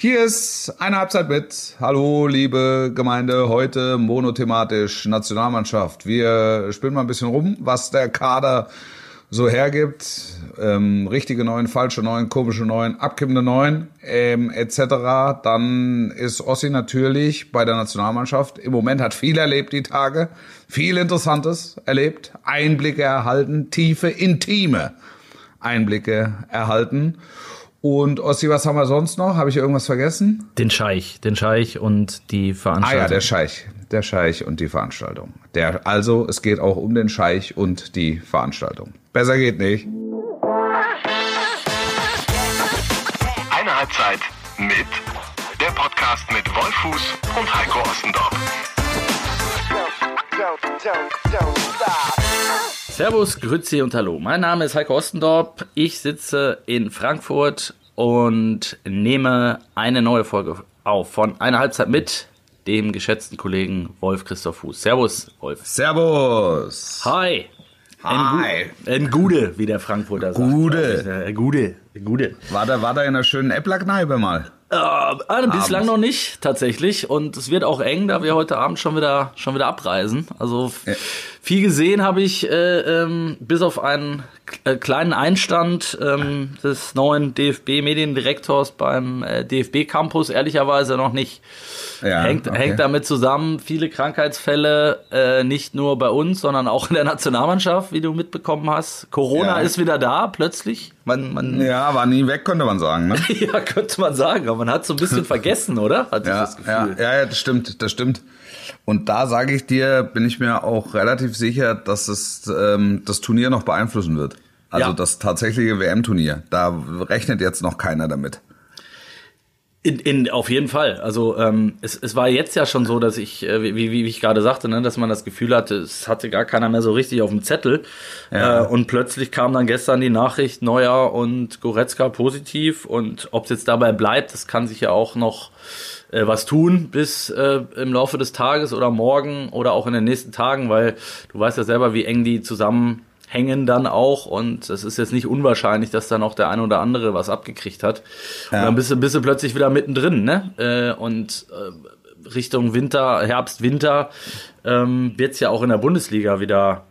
Hier ist eine Halbzeit mit. Hallo, liebe Gemeinde. Heute monothematisch Nationalmannschaft. Wir spielen mal ein bisschen rum, was der Kader so hergibt. Ähm, richtige Neuen, falsche Neuen, komische Neuen, abkippende Neuen, ähm, etc. Dann ist Ossi natürlich bei der Nationalmannschaft. Im Moment hat viel erlebt die Tage. Viel Interessantes erlebt. Einblicke erhalten. Tiefe, intime Einblicke erhalten. Und Ossi, was haben wir sonst noch? Habe ich irgendwas vergessen? Den Scheich, den Scheich und die Veranstaltung. Ah ja, der Scheich, der Scheich und die Veranstaltung. Der, also es geht auch um den Scheich und die Veranstaltung. Besser geht nicht. Eine Halbzeit mit der Podcast mit Wolfuß und Heiko Ostendorf. Servus, Grüezi und Hallo. Mein Name ist Heiko Ostendorp. Ich sitze in Frankfurt und nehme eine neue Folge auf von einer Halbzeit mit dem geschätzten Kollegen Wolf Christoph Fuß. Servus, Wolf. Servus. Hi. Hi. Ein Gude, wie der Frankfurter sagt. Gude. Gude. War da, war da in einer schönen Äpplerkneipe mal? Äh, bislang noch nicht, tatsächlich. Und es wird auch eng, da wir heute Abend schon wieder, schon wieder abreisen. Also ja. Viel gesehen habe ich, äh, ähm, bis auf einen äh, kleinen Einstand ähm, des neuen DFB-Mediendirektors beim äh, DFB-Campus ehrlicherweise noch nicht. Ja, hängt, okay. hängt damit zusammen, viele Krankheitsfälle, äh, nicht nur bei uns, sondern auch in der Nationalmannschaft, wie du mitbekommen hast. Corona ja. ist wieder da, plötzlich. Man, man ja, war nie weg, könnte man sagen. Ne? ja, könnte man sagen, aber man hat so ein bisschen vergessen, oder? Hat ja, das Gefühl. Ja, ja, das stimmt, das stimmt. Und da sage ich dir, bin ich mir auch relativ sicher, dass es ähm, das Turnier noch beeinflussen wird. Also ja. das tatsächliche WM-Turnier. Da rechnet jetzt noch keiner damit. In, in, auf jeden Fall. Also ähm, es, es war jetzt ja schon so, dass ich, äh, wie, wie, wie ich gerade sagte, ne, dass man das Gefühl hatte, es hatte gar keiner mehr so richtig auf dem Zettel. Ja. Äh, und plötzlich kam dann gestern die Nachricht, Neuer und Goretzka positiv. Und ob es jetzt dabei bleibt, das kann sich ja auch noch äh, was tun bis äh, im Laufe des Tages oder morgen oder auch in den nächsten Tagen, weil du weißt ja selber, wie eng die zusammen hängen dann auch und es ist jetzt nicht unwahrscheinlich, dass dann auch der eine oder andere was abgekriegt hat. Ja. Und dann bist du, bist du plötzlich wieder mittendrin, ne? Äh, und äh, Richtung Winter, Herbst, Winter ähm, wird es ja auch in der Bundesliga wieder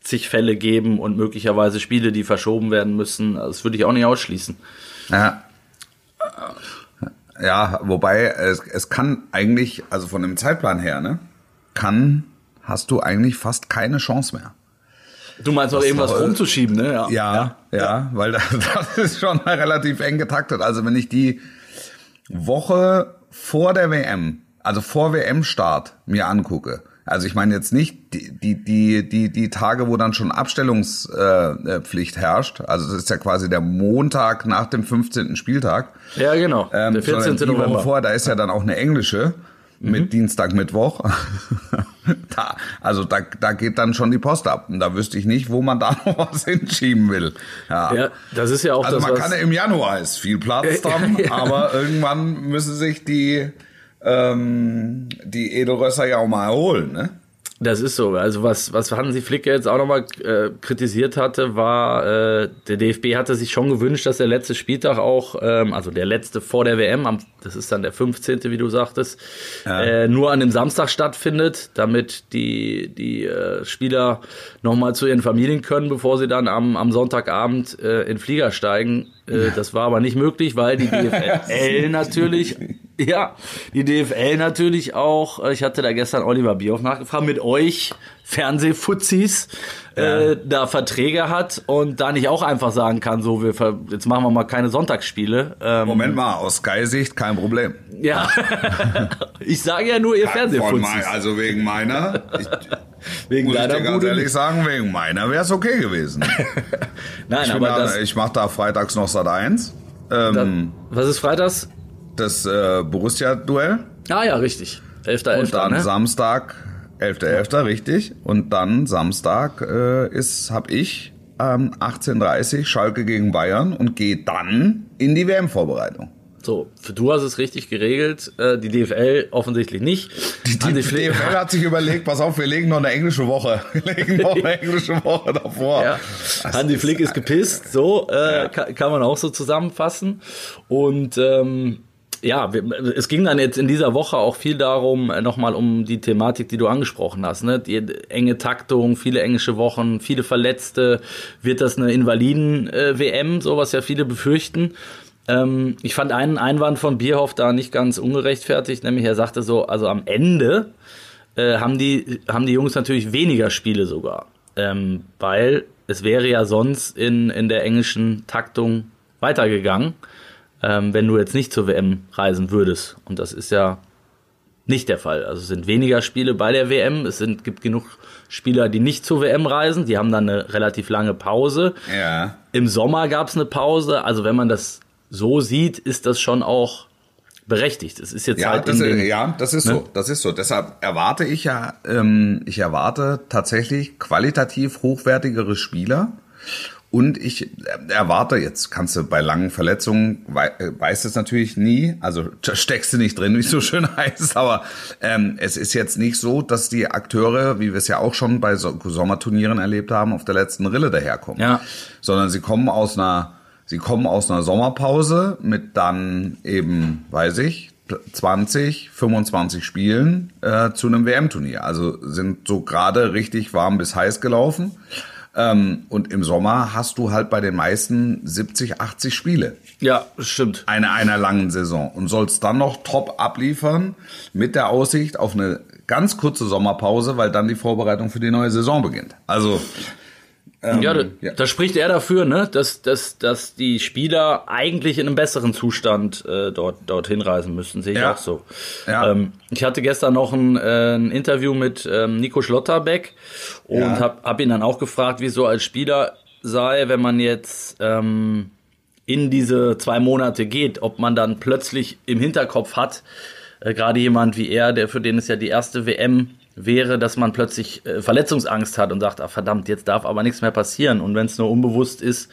zig Fälle geben und möglicherweise Spiele, die verschoben werden müssen. Das würde ich auch nicht ausschließen. Ja. Ja, wobei es, es kann eigentlich, also von dem Zeitplan her, ne, kann, hast du eigentlich fast keine Chance mehr. Du meinst noch irgendwas soll. rumzuschieben, ne? Ja, ja, ja, ja weil das, das ist schon relativ eng getaktet. Also wenn ich die Woche vor der WM, also vor WM-Start mir angucke, also ich meine jetzt nicht die, die, die, die, die Tage, wo dann schon Abstellungspflicht äh, herrscht. Also das ist ja quasi der Montag nach dem 15. Spieltag. Ja, genau. Ähm, der 14. Die November. Woche vor, da ist ja dann auch eine englische mit mhm. Dienstag, Mittwoch. da, also da, da geht dann schon die Post ab. Und da wüsste ich nicht, wo man da noch was hinschieben will. Ja, ja das ist ja auch Also das, man kann ja im Januar ist viel Platz dran, ja. aber irgendwann müssen sich die, ähm, die Edelrösser ja auch mal erholen, ne? Das ist so. Also was, was Hansi Flick jetzt auch nochmal äh, kritisiert hatte, war, äh, der DFB hatte sich schon gewünscht, dass der letzte Spieltag auch, ähm, also der letzte vor der WM, am, das ist dann der 15., wie du sagtest, ja. äh, nur an dem Samstag stattfindet, damit die, die äh, Spieler nochmal zu ihren Familien können, bevor sie dann am, am Sonntagabend äh, in Flieger steigen. Äh, das war aber nicht möglich, weil die DFL natürlich, ja, die DFL natürlich auch, äh, ich hatte da gestern Oliver Bierhoff nachgefragt, mit euch Fernsehfuzis ja. äh, da Verträge hat und da nicht auch einfach sagen kann, so, wir jetzt machen wir mal keine Sonntagsspiele. Ähm, Moment mal, aus Sky-Sicht kein Problem. Ja, ich sage ja nur ihr Fernsehfuzis. also wegen meiner, ich, wegen muss deiner ich dir ganz ehrlich sagen, wegen meiner wäre es okay gewesen. Nein, ich aber da, das, ich mache da freitags noch Sat 1. Ähm, was ist freitags? Das äh, Borussia-Duell. Ah ja, richtig. 11.11. Und dann ne? Samstag 11.11. Ja. richtig. Und dann Samstag äh, ist, hab ich ähm, 18.30 Schalke gegen Bayern und gehe dann in die WM-Vorbereitung. So, für du hast es richtig geregelt, äh, die DFL offensichtlich nicht. Die, die, die DFL hat sich überlegt, pass auf, wir legen noch eine englische Woche. Wir legen noch eine englische Woche davor. Ja. Hansi Flick ist gepisst, so äh, ja. kann, kann, man auch so zusammenfassen. Und ähm, ja, es ging dann jetzt in dieser Woche auch viel darum, äh, nochmal um die Thematik, die du angesprochen hast. Ne? Die enge Taktung, viele englische Wochen, viele Verletzte. Wird das eine Invaliden-WM, so was ja viele befürchten? Ähm, ich fand einen Einwand von Bierhoff da nicht ganz ungerechtfertigt, nämlich er sagte so, also am Ende äh, haben, die, haben die Jungs natürlich weniger Spiele sogar. Ähm, weil es wäre ja sonst in, in der englischen Taktung weitergegangen, ähm, wenn du jetzt nicht zur WM reisen würdest. Und das ist ja nicht der Fall. Also es sind weniger Spiele bei der WM. Es sind, gibt genug Spieler, die nicht zur WM reisen. Die haben dann eine relativ lange Pause. Ja. Im Sommer gab es eine Pause. Also wenn man das so sieht, ist das schon auch berechtigt. Es ist jetzt ja, halt das, den, ja, das ist ne? so. Das ist so. Deshalb erwarte ich ja, ähm, ich erwarte tatsächlich qualitativ hochwertigere Spieler. Und ich erwarte, jetzt kannst du bei langen Verletzungen, wei weißt es natürlich nie, also steckst du nicht drin, wie es so schön heißt, aber ähm, es ist jetzt nicht so, dass die Akteure, wie wir es ja auch schon bei so Sommerturnieren erlebt haben, auf der letzten Rille daherkommen. Ja. Sondern sie kommen aus einer, sie kommen aus einer Sommerpause mit dann eben, weiß ich, 20, 25 Spielen äh, zu einem WM-Turnier. Also sind so gerade richtig warm bis heiß gelaufen. Ähm, und im Sommer hast du halt bei den meisten 70, 80 Spiele. Ja, stimmt. Einer, einer langen Saison. Und sollst dann noch top abliefern mit der Aussicht auf eine ganz kurze Sommerpause, weil dann die Vorbereitung für die neue Saison beginnt. Also, ähm, ja, da, ja, da spricht er dafür, ne, dass, dass, dass die Spieler eigentlich in einem besseren Zustand äh, dort dorthin reisen müssen, sehe ich Ja. auch so. Ja. Ähm, ich hatte gestern noch ein, äh, ein Interview mit ähm, Nico Schlotterbeck und Ja. hab, hab ihn dann auch gefragt, wie es so als Spieler sei, wenn man jetzt ähm, in diese zwei Monate geht, ob man dann plötzlich im Hinterkopf hat, äh, gerade jemand wie er, der für den es ja die erste WM wäre, dass man plötzlich äh, Verletzungsangst hat und sagt, ah verdammt, jetzt darf aber nichts mehr passieren. Und wenn es nur unbewusst ist,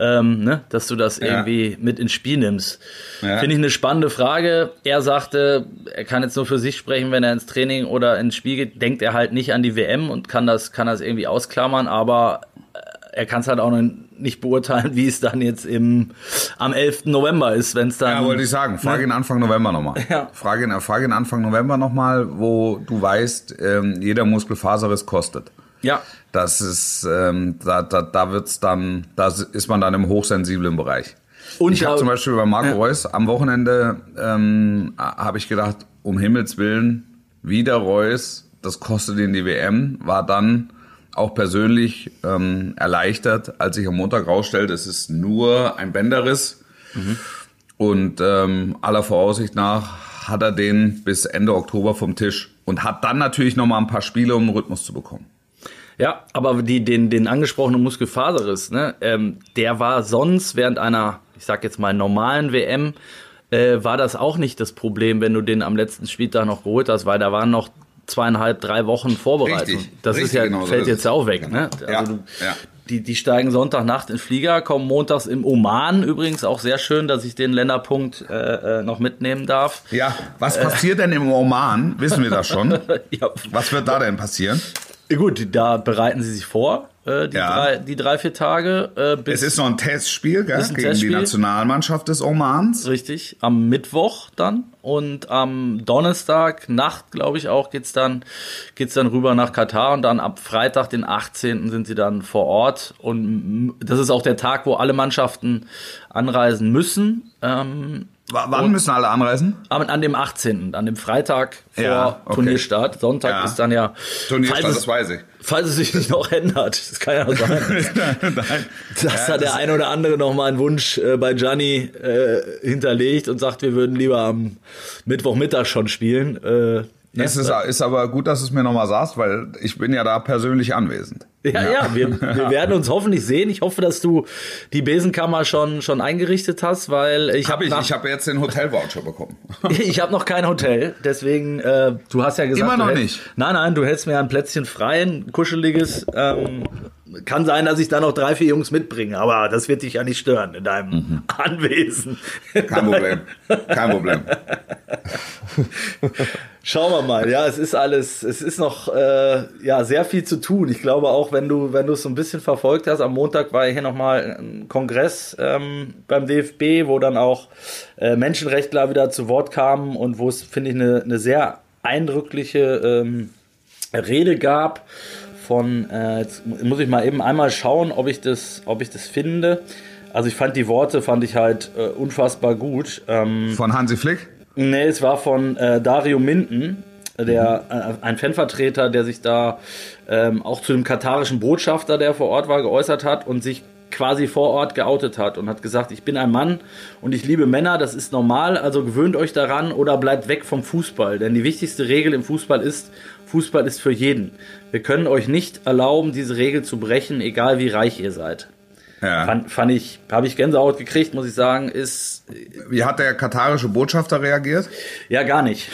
ähm, ne, dass du das Ja. irgendwie mit ins Spiel nimmst. Ja. Finde ich eine spannende Frage. Er sagte, er kann jetzt nur für sich sprechen, wenn er ins Training oder ins Spiel geht, denkt er halt nicht an die WM und kann das, kann das irgendwie ausklammern, aber äh, er kann es halt auch noch nicht beurteilen, wie es dann jetzt im, am 11. November ist, wenn es dann. Ja, wollte ich sagen. Frage ihn Anfang November nochmal. Ja. Frage ihn, frage ihn Anfang November nochmal, wo du weißt, ähm, jeder Muskelfaserriss kostet. ja, Das ist, ähm, da, da, da wird's dann, da ist man dann im hochsensiblen Bereich. Und ich habe zum Beispiel bei Marco Ja. Reus am Wochenende ähm, habe ich gedacht, um Himmels Willen, wieder Reus, das kostet ihn die WM, war dann auch persönlich ähm, erleichtert, als ich am Montag rausstellte, es ist nur ein Bänderriss. Und ähm, aller Voraussicht nach hat er den bis Ende Oktober vom Tisch und hat dann natürlich noch mal ein paar Spiele, um einen Rhythmus zu bekommen. Ja, aber die, den, den angesprochenen Muskelfaserriss, ne, ähm, der war sonst während einer, ich sag jetzt mal, normalen WM, äh, war das auch nicht das Problem, wenn du den am letzten Spieltag noch geholt hast, weil da waren noch zweieinhalb, drei Wochen Vorbereitung. Richtig, das ist richtig, ja, genau so fällt ist jetzt es. auch weg, ne? Ja, Also du, ja. Die, die steigen Sonntagnacht in Flieger, kommen montags im Oman übrigens, auch sehr schön, dass ich den Länderpunkt äh, äh, noch mitnehmen darf. Ja, was passiert denn im Oman? Wissen wir das schon? Ja, Was wird da denn passieren? gut, da bereiten sie sich vor, äh, die, Ja. drei, die drei, vier Tage. Äh, Es ist noch ein Testspiel gell, ein gegen Testspiel. die Nationalmannschaft des Omans. Richtig, am Mittwoch dann und am Donnerstag Nacht, glaube ich auch, geht's dann geht's dann rüber nach Katar und dann ab Freitag, den 18. sind sie dann vor Ort und das ist auch der Tag, wo alle Mannschaften anreisen müssen. Ähm, Wann müssen alle anreisen? aber an dem 18., an dem Freitag vor Ja, okay. Turnierstart. Sonntag Ja. ist dann ja, Turnierstart, falls, das weiß ich. falls es sich nicht noch ändert, das kann ja sein. Nein. dass Ja, da der das- ein oder andere noch mal einen Wunsch äh, bei Gianni äh, hinterlegt und sagt, wir würden lieber am Mittwochmittag schon spielen. Äh, ne? Es ist, ist aber gut, dass du es mir nochmal sagst, weil ich bin ja da persönlich anwesend. ja, ja, wir, wir werden uns hoffentlich sehen. Ich hoffe, dass du die Besenkammer schon schon eingerichtet hast, weil ich Hab habe ich, nach- ich habe jetzt den Hotelvoucher bekommen. ich habe noch kein Hotel, deswegen äh, du hast ja gesagt, Immer noch hätt- nicht? Nein, nein, du hältst mir ein Plätzchen frei, ein kuscheliges. Ähm, kann sein, dass ich da noch drei, vier Jungs mitbringe, aber das wird dich ja nicht stören in deinem Mhm. Anwesen. Kein Problem. Kein Problem. Schauen wir mal. Ja, es ist alles, es ist noch äh, ja sehr viel zu tun. Ich glaube auch, wenn du wenn du es so ein bisschen verfolgt hast, am Montag war hier noch mal ein Kongress ähm, beim DFB, wo dann auch äh, Menschenrechtler wieder zu Wort kamen und wo es finde ich eine eine sehr eindrückliche ähm, Rede gab von. Äh, jetzt muss ich mal eben einmal schauen, ob ich das ob ich das finde. Also ich fand die Worte fand ich halt äh, unfassbar gut. Ähm, von Hansi Flick. Nee, es war von äh, Dario Minden, der äh, ein Fanvertreter, der sich da ähm, auch zu dem katarischen Botschafter, der vor Ort war, geäußert hat und sich quasi vor Ort geoutet hat und hat gesagt, ich bin ein Mann und ich liebe Männer, das ist normal, also gewöhnt euch daran oder bleibt weg vom Fußball. Denn die wichtigste Regel im Fußball ist, Fußball ist für jeden. Wir können euch nicht erlauben, diese Regel zu brechen, egal wie reich ihr seid. Ja. Fand, fand ich, habe ich Gänsehaut gekriegt, muss ich sagen, ist. Wie hat der katarische Botschafter reagiert? Ja, gar nicht.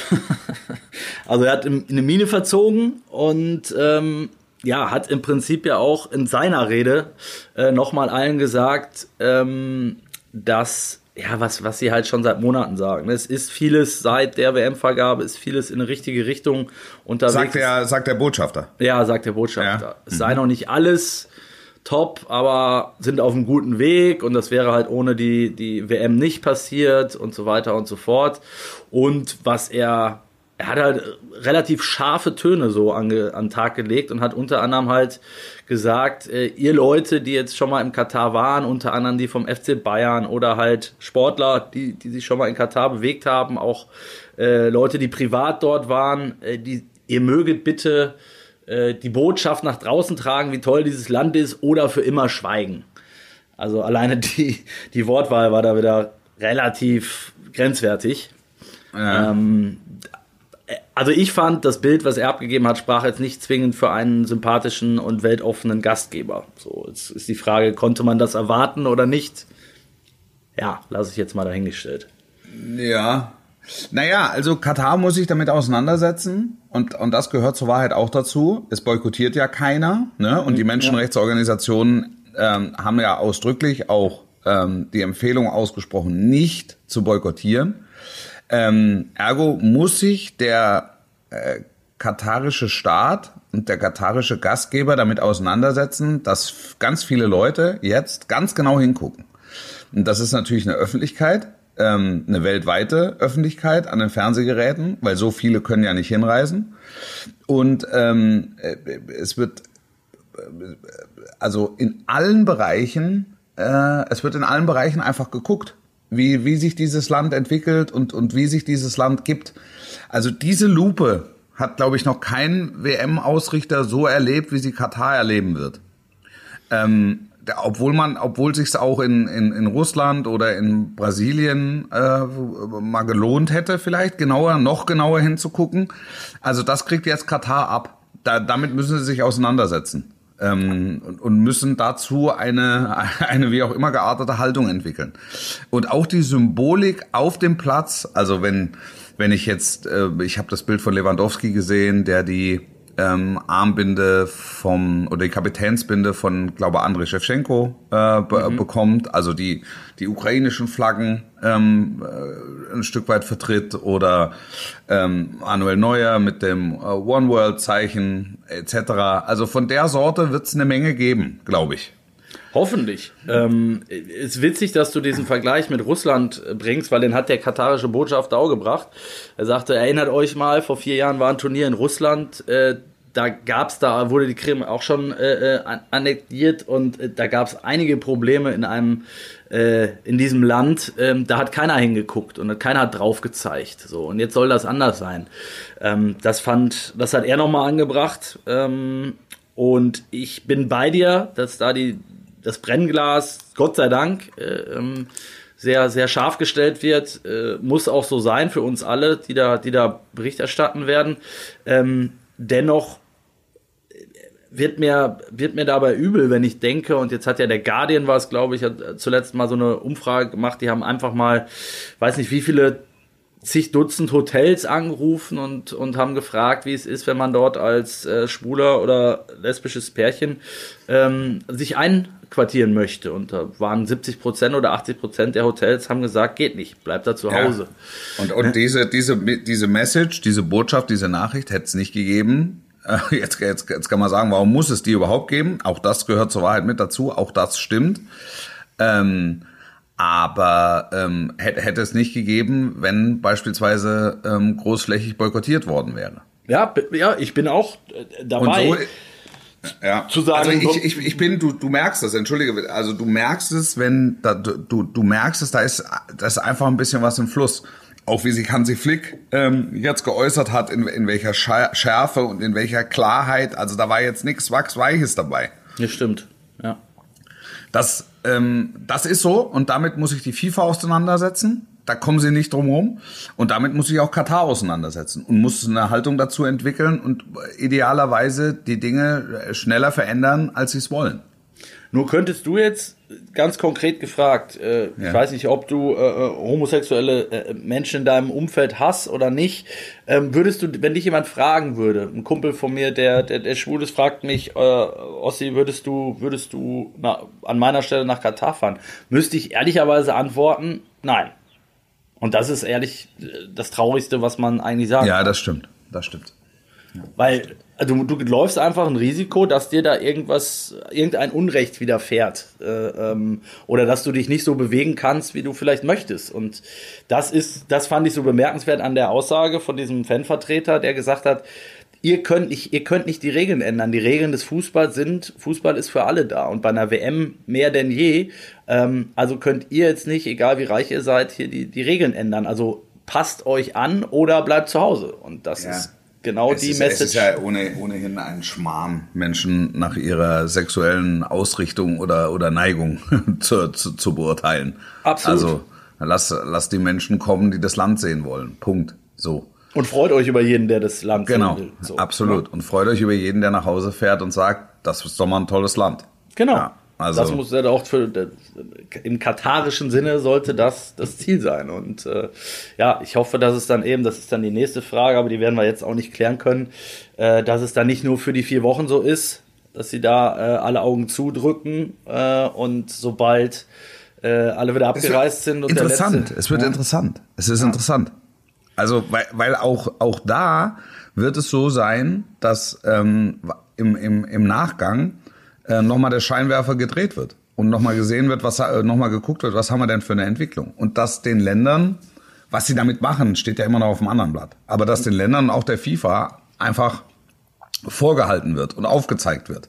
also er hat in eine Mine verzogen und ähm, ja, hat im Prinzip ja auch in seiner Rede äh, nochmal allen gesagt, ähm, dass ja, was, was sie halt schon seit Monaten sagen. Es ist vieles seit der WM-Vergabe, ist vieles in eine richtige Richtung unterwegs. Sagt der, sagt der Botschafter. Ja, sagt der Botschafter. Ja. Es sei mhm. noch nicht alles top, aber sind auf einem guten Weg und das wäre halt ohne die, die WM nicht passiert und so weiter und so fort. Und was er, er hat halt relativ scharfe Töne so an den Tag gelegt und hat unter anderem halt gesagt, äh, ihr Leute, die jetzt schon mal im Katar waren, unter anderem die vom FC Bayern oder halt Sportler, die, die sich schon mal in Katar bewegt haben, auch äh, Leute, die privat dort waren, äh, die, ihr möget bitte äh, die Botschaft nach draußen tragen, wie toll dieses Land ist, oder für immer schweigen. Also alleine die, die Wortwahl war da wieder relativ grenzwertig. Ja. Ähm, also ich fand, das Bild, was er abgegeben hat, sprach jetzt nicht zwingend für einen sympathischen und weltoffenen Gastgeber. So, jetzt ist die Frage, konnte man das erwarten oder nicht? Ja, lasse ich jetzt mal dahingestellt. Ja, naja, also Katar muss sich damit auseinandersetzen und, und das gehört zur Wahrheit auch dazu. Es boykottiert ja keiner ne? und die Menschenrechtsorganisationen ähm, haben ja ausdrücklich auch ähm, die Empfehlung ausgesprochen, nicht zu boykottieren. Ähm, ergo muss sich der äh, katarische Staat und der katarische Gastgeber damit auseinandersetzen, dass ganz viele Leute jetzt ganz genau hingucken. Und das ist natürlich eine Öffentlichkeit, ähm, eine weltweite Öffentlichkeit an den Fernsehgeräten, weil so viele können ja nicht hinreisen. Und ähm, äh, es wird äh, also in allen Bereichen, äh, es wird in allen Bereichen einfach geguckt, wie, wie sich dieses Land entwickelt und, und wie sich dieses Land gibt. Also diese Lupe hat, glaube ich, noch kein WM-Ausrichter so erlebt, wie sie Katar erleben wird. Ähm, obwohl man, obwohl sich's auch in, in, in Russland oder in Brasilien äh, mal gelohnt hätte, vielleicht genauer, noch genauer hinzugucken. Also das kriegt jetzt Katar ab. Da, damit müssen sie sich auseinandersetzen ähm, und, und müssen dazu eine, eine wie auch immer geartete Haltung entwickeln. Und auch die Symbolik auf dem Platz, also wenn, wenn ich jetzt, äh, ich habe das Bild von Lewandowski gesehen, der die ähm, Armbinde vom oder die Kapitänsbinde von, glaube Andrei Shevchenko äh, be mhm. bekommt, also die die ukrainischen Flaggen ähm, äh, ein Stück weit vertritt oder ähm, Manuel Neuer mit dem äh, One World Zeichen etc. Also von der Sorte wird es eine Menge geben, glaube ich. Hoffentlich. Ähm, ist witzig, dass du diesen Vergleich mit Russland bringst, weil den hat der katarische Botschafter auch gebracht. Er sagte, erinnert euch mal, vor vier Jahren war ein Turnier in Russland, äh, da gab's da, wurde die Krim auch schon äh, äh annektiert und äh, da gab's einige Probleme in einem, äh, in diesem Land. Ähm, da hat keiner hingeguckt und keiner hat drauf gezeigt. So, und jetzt soll das anders sein. Ähm, das fand, das hat er nochmal angebracht. Ähm, und ich bin bei dir, dass da die das Brennglas, Gott sei Dank, äh, ähm, sehr, sehr scharf gestellt wird, äh, muss auch so sein für uns alle, die da, die da Bericht erstatten werden. Ähm, dennoch wird mir, wird mir dabei übel, wenn ich denke, und jetzt hat ja der Guardian was, glaube ich, hat zuletzt mal so eine Umfrage gemacht, die haben einfach mal, weiß nicht wie viele zig Dutzend Hotels angerufen und, und haben gefragt, wie es ist, wenn man dort als äh, schwuler oder lesbisches Pärchen ähm, sich einquartieren möchte. Und da waren 70 Prozent oder 80 Prozent der Hotels haben gesagt, geht nicht, bleibt da zu Hause. Ja. Und, und diese, diese, diese Message, diese Botschaft, diese Nachricht hätte es nicht gegeben. Jetzt, jetzt, jetzt kann man sagen, warum muss es die überhaupt geben? Auch das gehört zur Wahrheit mit dazu, auch das stimmt. Ähm, aber ähm, hätte, hätte es nicht gegeben, wenn beispielsweise ähm, großflächig boykottiert worden wäre. Ja, ja, ich bin auch äh, dabei. Und so, ja. zu sagen. Also ich, ich, ich bin, du, du merkst das, entschuldige, also du merkst es, wenn da, du, du merkst es, da ist, da ist einfach ein bisschen was im Fluss. Auch wie sich Hansi Flick ähm, jetzt geäußert hat, in, in welcher Schärfe und in welcher Klarheit. Also da war jetzt nichts Wachsweiches dabei. Ja, stimmt. Ja. Das, ähm, das ist so und damit muss sich die FIFA auseinandersetzen. Da kommen sie nicht drum rum. Und damit muss sich auch Katar auseinandersetzen und muss eine Haltung dazu entwickeln und idealerweise die Dinge schneller verändern, als sie es wollen. Nur könntest du jetzt ganz konkret gefragt, äh, ja. ich weiß nicht, ob du äh, äh, homosexuelle äh, Menschen in deinem Umfeld hast oder nicht, ähm, würdest du, wenn dich jemand fragen würde, ein Kumpel von mir, der, der, der schwul ist, fragt mich, äh, Ossi, würdest du, würdest du na, an meiner Stelle nach Katar fahren? Müsste ich ehrlicherweise antworten, nein. Und das ist ehrlich äh, das Traurigste, was man eigentlich sagt. Ja, das stimmt. Das stimmt. Weil also du, du läufst einfach ein Risiko, dass dir da irgendwas, irgendein Unrecht widerfährt. Äh, ähm, oder dass du dich nicht so bewegen kannst, wie du vielleicht möchtest. Und das ist, das fand ich so bemerkenswert an der Aussage von diesem Fanvertreter, der gesagt hat, ihr könnt nicht, ihr könnt nicht die Regeln ändern. Die Regeln des Fußballs sind, Fußball ist für alle da und bei einer WM mehr denn je. Ähm, also könnt ihr jetzt nicht, egal wie reich ihr seid, hier die, die Regeln ändern. Also passt euch an oder bleibt zu Hause. Und das ja. ist genau es die ist, Message. Es ist ja ohne, ohnehin ein Schmarrn, Menschen nach ihrer sexuellen Ausrichtung oder, oder Neigung zu, zu, zu beurteilen. Absolut. Also lass, lass die Menschen kommen, die das Land sehen wollen. Punkt. So. Und freut euch über jeden, der das Land genau, sehen will. Genau, absolut. Und freut euch über jeden, der nach Hause fährt und sagt, das ist doch mal ein tolles Land. Genau. Ja. Also das muss ja auch für, im katarischen Sinne sollte das das Ziel sein. Und äh, ja, ich hoffe, dass es dann eben, das ist dann die nächste Frage, aber die werden wir jetzt auch nicht klären können, äh, dass es dann nicht nur für die vier Wochen so ist, dass sie da äh, alle Augen zudrücken äh, und sobald äh, alle wieder abgereist sind und interessant. letzte, es wird ja. interessant. Es ist ja. interessant. Also weil, weil auch auch da wird es so sein, dass ähm, im, im, im Nachgang äh, nochmal der Scheinwerfer gedreht wird und nochmal gesehen wird, was äh, nochmal geguckt wird, was haben wir denn für eine Entwicklung. Und dass den Ländern, was sie damit machen, steht ja immer noch auf dem anderen Blatt. Aber dass den Ländern auch der FIFA einfach vorgehalten wird und aufgezeigt wird.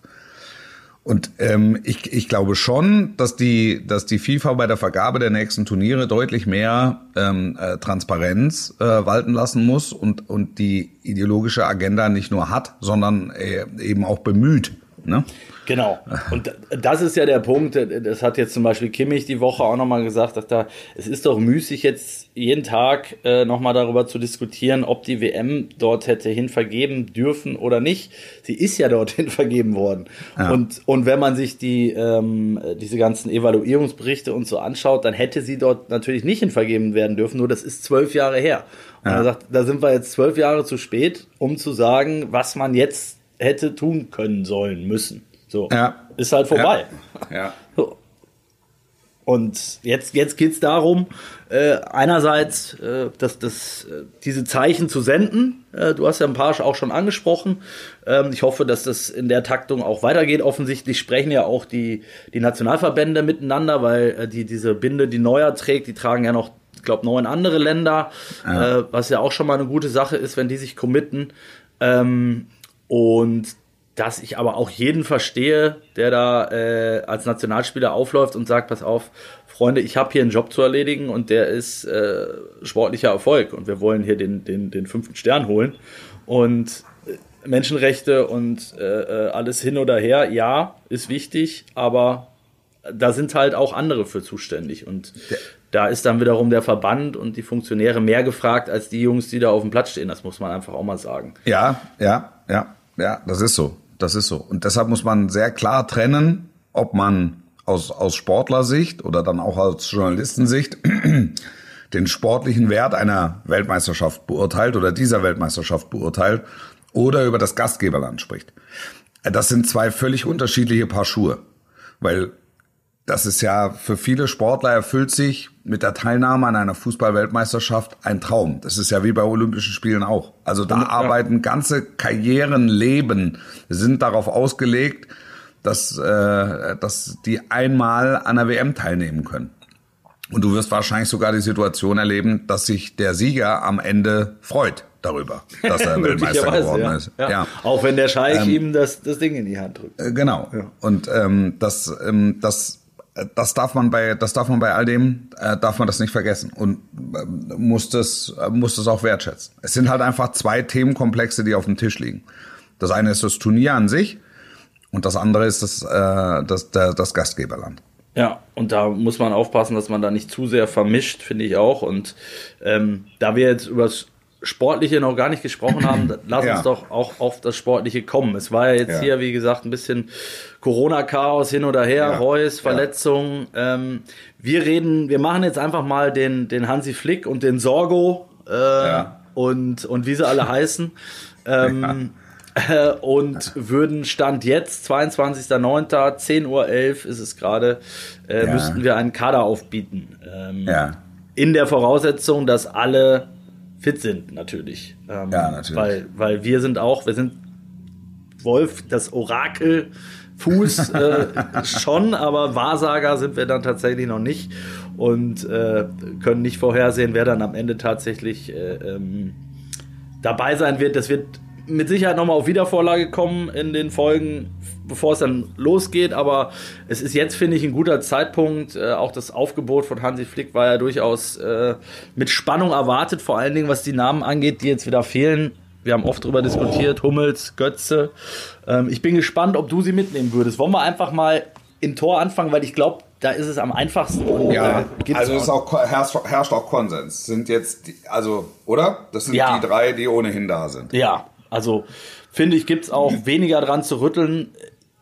Und ähm, ich, ich glaube schon, dass die, dass die FIFA bei der Vergabe der nächsten Turniere deutlich mehr ähm, äh, Transparenz äh, walten lassen muss und, und die ideologische Agenda nicht nur hat, sondern äh, eben auch bemüht. Ne? Genau. Und das ist ja der Punkt, das hat jetzt zum Beispiel Kimmich die Woche auch nochmal gesagt, dass da, es ist doch müßig jetzt jeden Tag äh, nochmal darüber zu diskutieren, ob die WM dort hätte hin vergeben dürfen oder nicht. Sie ist ja dorthin vergeben worden. Ja. Und, und wenn man sich die, ähm, diese ganzen Evaluierungsberichte und so anschaut, dann hätte sie dort natürlich nicht hin vergeben werden dürfen, nur das ist zwölf Jahre her. Und ja. er sagt, da sind wir jetzt zwölf Jahre zu spät, um zu sagen, was man jetzt hätte tun können sollen müssen. So. Ja. Ist halt vorbei. Ja. ja. So. Und jetzt, jetzt geht es darum, äh, einerseits äh, das, das, äh, diese Zeichen zu senden. Äh, du hast ja ein paar auch schon angesprochen. Ähm, ich hoffe, dass das in der Taktung auch weitergeht. Offensichtlich sprechen ja auch die, die Nationalverbände miteinander, weil äh, die, diese Binde, die Neuer trägt, die tragen ja noch, ich glaube, neun andere Länder, ja. Äh, was ja auch schon mal eine gute Sache ist, wenn die sich committen. Ähm, und dass ich aber auch jeden verstehe, der da äh, als Nationalspieler aufläuft und sagt, pass auf, Freunde, ich habe hier einen Job zu erledigen und der ist äh, sportlicher Erfolg und wir wollen hier den, den, den fünften Stern holen. Und äh, Menschenrechte und äh, äh, alles hin oder her, ja, ist wichtig, aber da sind halt auch andere für zuständig. Und da ist dann wiederum der Verband und die Funktionäre mehr gefragt als die Jungs, die da auf dem Platz stehen. Das muss man einfach auch mal sagen. Ja, ja, ja, ja, das ist so. Das ist so. Und deshalb muss man sehr klar trennen, ob man aus, aus Sportlersicht oder dann auch aus Journalistensicht den sportlichen Wert einer Weltmeisterschaft beurteilt oder dieser Weltmeisterschaft beurteilt oder über das Gastgeberland spricht. Das sind zwei völlig unterschiedliche Paar Schuhe, weil das ist ja für viele Sportler erfüllt sich mit der Teilnahme an einer Fußballweltmeisterschaft ein Traum. Das ist ja wie bei Olympischen Spielen auch. Also da ja. arbeiten ganze Karrieren, Leben sind darauf ausgelegt, dass, äh, dass die einmal an der WM teilnehmen können. Und du wirst wahrscheinlich sogar die Situation erleben, dass sich der Sieger am Ende freut darüber, dass er Weltmeister geworden ja. ist. Ja. ja. Auch wenn der Scheich ähm, ihm das, das Ding in die Hand drückt. Äh, genau. Ja. Und ähm, das, ähm, das, das darf man bei, das darf man bei all dem, äh, darf man das nicht vergessen und äh, muss das, äh, muss das auch wertschätzen. Es sind halt einfach zwei Themenkomplexe, die auf dem Tisch liegen. Das eine ist das Turnier an sich und das andere ist das, äh, das, der, das Gastgeberland. Ja, und da muss man aufpassen, dass man da nicht zu sehr vermischt, finde ich auch. Und ähm, da wir jetzt über das Sportliche noch gar nicht gesprochen haben, lass ja. uns doch auch auf das Sportliche kommen. Es war ja jetzt ja. hier, wie gesagt, ein bisschen Corona-Chaos hin oder her, ja. Reus, Verletzungen. Ähm, wir reden, wir machen jetzt einfach mal den, den Hansi Flick und den Sorgo äh, und, und wie sie alle heißen. Ähm, äh, und würden Stand jetzt, 22.09., 10.11 Uhr ist es gerade, äh, müssten wir einen Kader aufbieten. Ähm, ja. In der Voraussetzung, dass alle fit sind, natürlich. Ähm, ja, natürlich. Weil, weil wir sind auch, wir sind Wolf, das Orakel. Fuß äh, schon, aber Wahrsager sind wir dann tatsächlich noch nicht und äh, können nicht vorhersehen, wer dann am Ende tatsächlich äh, ähm, dabei sein wird. Das wird mit Sicherheit nochmal auf Wiedervorlage kommen in den Folgen, bevor es dann losgeht. Aber es ist jetzt, finde ich, ein guter Zeitpunkt. Äh, auch das Aufgebot von Hansi Flick war ja durchaus äh, mit Spannung erwartet, vor allen Dingen was die Namen angeht, die jetzt wieder fehlen. Wir haben oft darüber diskutiert, Hummels, Götze. Ähm, ich bin gespannt, ob du sie mitnehmen würdest. Wollen wir einfach mal im Tor anfangen, weil ich glaube, da ist es am einfachsten. Und, ja, äh, also ist auch, herrscht, herrscht, auch Konsens. Sind jetzt, die, also, oder? Das sind ja. die drei, die ohnehin da sind. Ja, also finde ich, gibt es auch weniger dran zu rütteln.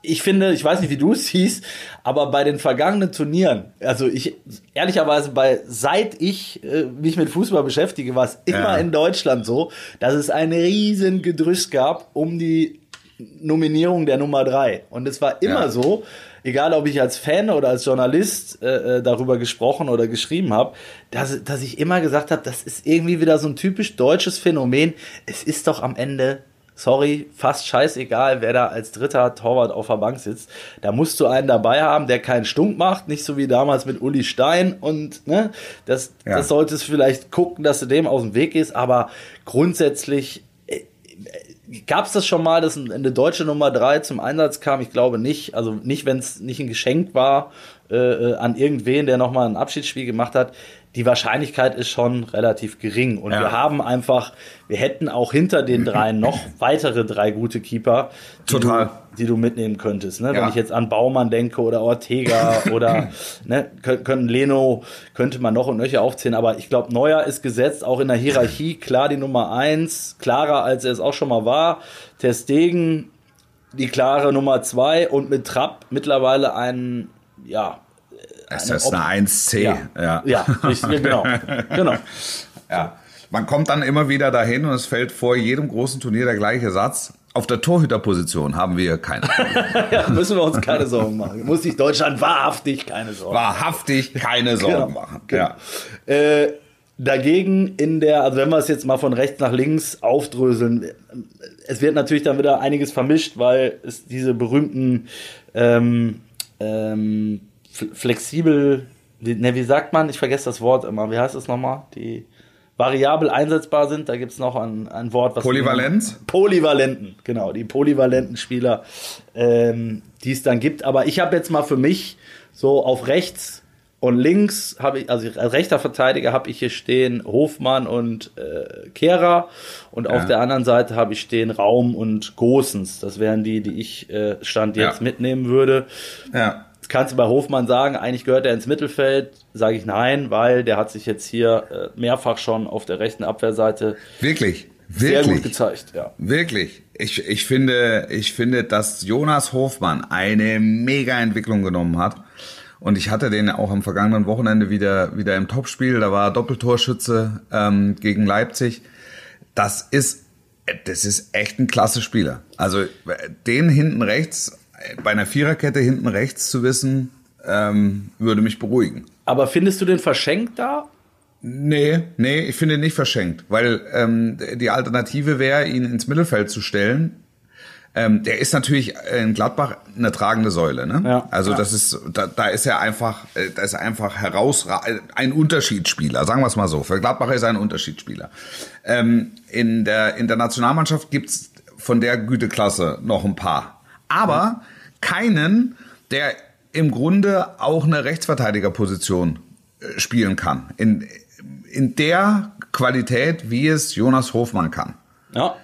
Ich finde, ich weiß nicht, wie du es siehst, aber bei den vergangenen Turnieren, also ich ehrlicherweise bei seit ich äh, mich mit Fußball beschäftige, war es immer ja. in Deutschland so, dass es ein riesen Gedrüss gab um die Nominierung der Nummer drei. Und es war immer ja. so, egal ob ich als Fan oder als Journalist äh, äh darüber gesprochen oder geschrieben habe, dass, dass ich immer gesagt habe, das ist irgendwie wieder so ein typisch deutsches Phänomen. Es ist doch am Ende sorry, fast scheißegal, wer da als dritter Torwart auf der Bank sitzt. Da musst du einen dabei haben, der keinen Stunk macht, nicht so wie damals mit Uli Stein und ne, das, ja. das solltest du vielleicht gucken, dass du dem aus dem Weg gehst, aber grundsätzlich Gab es das schon mal, dass eine deutsche Nummer 3 zum Einsatz kam? Ich glaube nicht. Also nicht, wenn es nicht ein Geschenk war äh, äh, an irgendwen, der nochmal ein Abschiedsspiel gemacht hat die Wahrscheinlichkeit ist schon relativ gering. Und ja. wir haben einfach, wir hätten auch hinter den dreien noch weitere drei gute Keeper, die, Total. Du, die du mitnehmen könntest. Ne? Ja. Wenn ich jetzt an Baumann denke oder Ortega oder ne, können Leno, könnte man noch und nöcher aufzählen. Aber ich glaube, Neuer ist gesetzt, auch in der Hierarchie, klar die Nummer eins, klarer als er es auch schon mal war. Testegen, die klare Nummer zwei und mit Trapp mittlerweile einen, ja, das ist eine 1C. Ja, ja. ja richtig, genau. genau. Ja. Man kommt dann immer wieder dahin und es fällt vor jedem großen Turnier der gleiche Satz. Auf der Torhüterposition haben wir keine. ja, müssen wir uns keine Sorgen machen. Muss sich Deutschland wahrhaftig keine Sorgen machen. Wahrhaftig keine Sorgen genau. machen. Genau. Ja. Äh, dagegen in der, also wenn wir es jetzt mal von rechts nach links aufdröseln, es wird natürlich dann wieder einiges vermischt, weil es diese berühmten ähm, ähm, flexibel, ne, wie sagt man? Ich vergesse das Wort immer. Wie heißt es nochmal? Die variabel einsetzbar sind. Da gibt es noch ein, ein Wort, was. Polyvalenz? Polyvalenten, genau. Die polyvalenten Spieler, ähm, die es dann gibt. Aber ich habe jetzt mal für mich so auf rechts und links habe ich, also als rechter Verteidiger habe ich hier stehen Hofmann und äh, Kehrer und ja. auf der anderen Seite habe ich stehen Raum und Gosens. Das wären die, die ich äh, Stand jetzt ja. mitnehmen würde. Ja kannst du bei Hofmann sagen, eigentlich gehört er ins Mittelfeld. Sage ich nein, weil der hat sich jetzt hier äh, mehrfach schon auf der rechten Abwehrseite wirklich, wirklich sehr gut gezeigt. Ja. Wirklich. Ich, ich, finde, ich finde, dass Jonas Hofmann eine mega Entwicklung genommen hat Und ich hatte den auch am vergangenen Wochenende wieder, wieder im Topspiel. Da war er Doppeltorschütze ähm, gegen Leipzig. Das ist, das ist echt ein klasse Spieler. Also den hinten rechts, bei einer Viererkette hinten rechts zu wissen, ähm, würde mich beruhigen. Aber findest du den verschenkt da? Nee, nee, ich finde ihn nicht verschenkt, weil ähm, die Alternative wäre, ihn ins Mittelfeld zu stellen. Ähm, der ist natürlich in Gladbach eine tragende Säule, ne? Ja. Also Ja. das ist, da, da ist er einfach, äh, da ist er einfach heraus ein Unterschiedsspieler, sagen wir es mal so. Für Gladbach ist er ein Unterschiedsspieler. Ähm, in der in der Nationalmannschaft gibt's von der Güteklasse noch ein paar, aber keinen, der im Grunde auch eine Rechtsverteidigerposition äh, spielen kann. In, in der Qualität, wie es Jonas Hofmann kann. Ja.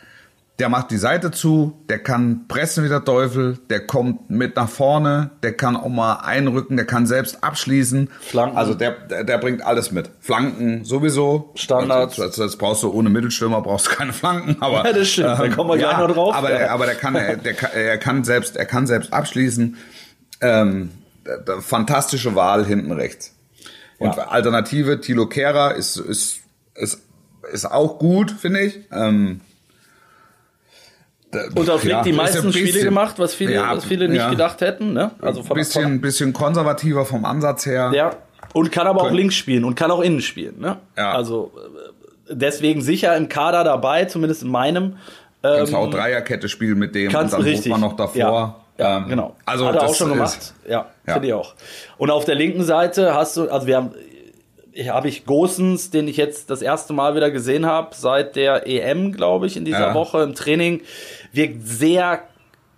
Der macht die Seite zu, der kann pressen wie der Teufel, der kommt mit nach vorne, der kann auch mal einrücken, der kann selbst abschließen. Flanken. Also der, der, der bringt alles mit. Flanken sowieso. Standards. Also, das, das brauchst du ohne Mittelstürmer, brauchst du keine Flanken. Aber, Ja, das stimmt. Da kommen wir gleich noch drauf. Aber, Ja. aber der kann, er, der, kann- er kann selbst, er kann selbst abschließen. Ähm, fantastische Wahl hinten rechts. Und Ja. Alternative, Thilo Kehrer ist, ist, ist, ist auch gut, finde ich. Ähm, Und auf Flick ja, die ist meisten ein Spiele bisschen- gemacht, was viele, ja, was viele nicht ja. gedacht hätten. Ne? Also Ein von, bisschen, bisschen konservativer vom Ansatz her. von, ja. Und kann aber auch links spielen und kann auch innen spielen. Ne? Ja. Also äh, deswegen sicher im Kader dabei, zumindest in meinem. Kannst Ähm, auch Dreierkette spielen mit dem und Kannst dann richtig. Hofmann noch davor. Ja, ja Ähm, genau. Also Hat er das auch schon ist- gemacht. Ja, Ja. finde ich auch. Und auf der linken Seite hast du, also wir haben, hier habe ich Gosens, den ich jetzt das erste Mal wieder gesehen habe, seit der EM, glaube ich, in dieser Ja. Woche im Training, wirkt sehr,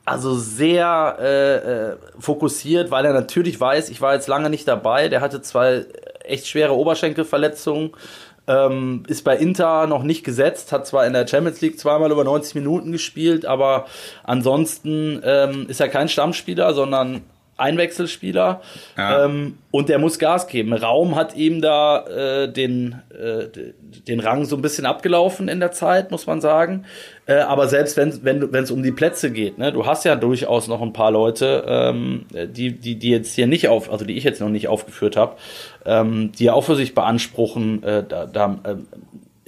also sehr äh, äh, fokussiert, weil er natürlich weiß, ich war jetzt lange nicht dabei, der hatte zwei echt schwere Oberschenkelverletzungen. Ähm, ist bei Inter noch nicht gesetzt, hat zwar in der Champions League zweimal über 90 Minuten gespielt, aber ansonsten ähm, ist er kein Stammspieler, sondern Einwechselspieler. Ja. Ähm, und der muss Gas geben. Raum hat ihm da äh, den, äh, den Rang so ein bisschen abgelaufen in der Zeit, muss man sagen. Äh, aber selbst wenn wenn wenn es um die Plätze geht, ne, du hast ja durchaus noch ein paar Leute, ähm, die die die jetzt hier nicht auf, also die ich jetzt noch nicht aufgeführt habe, ähm, die ja auch für sich beanspruchen, äh, da, da ähm,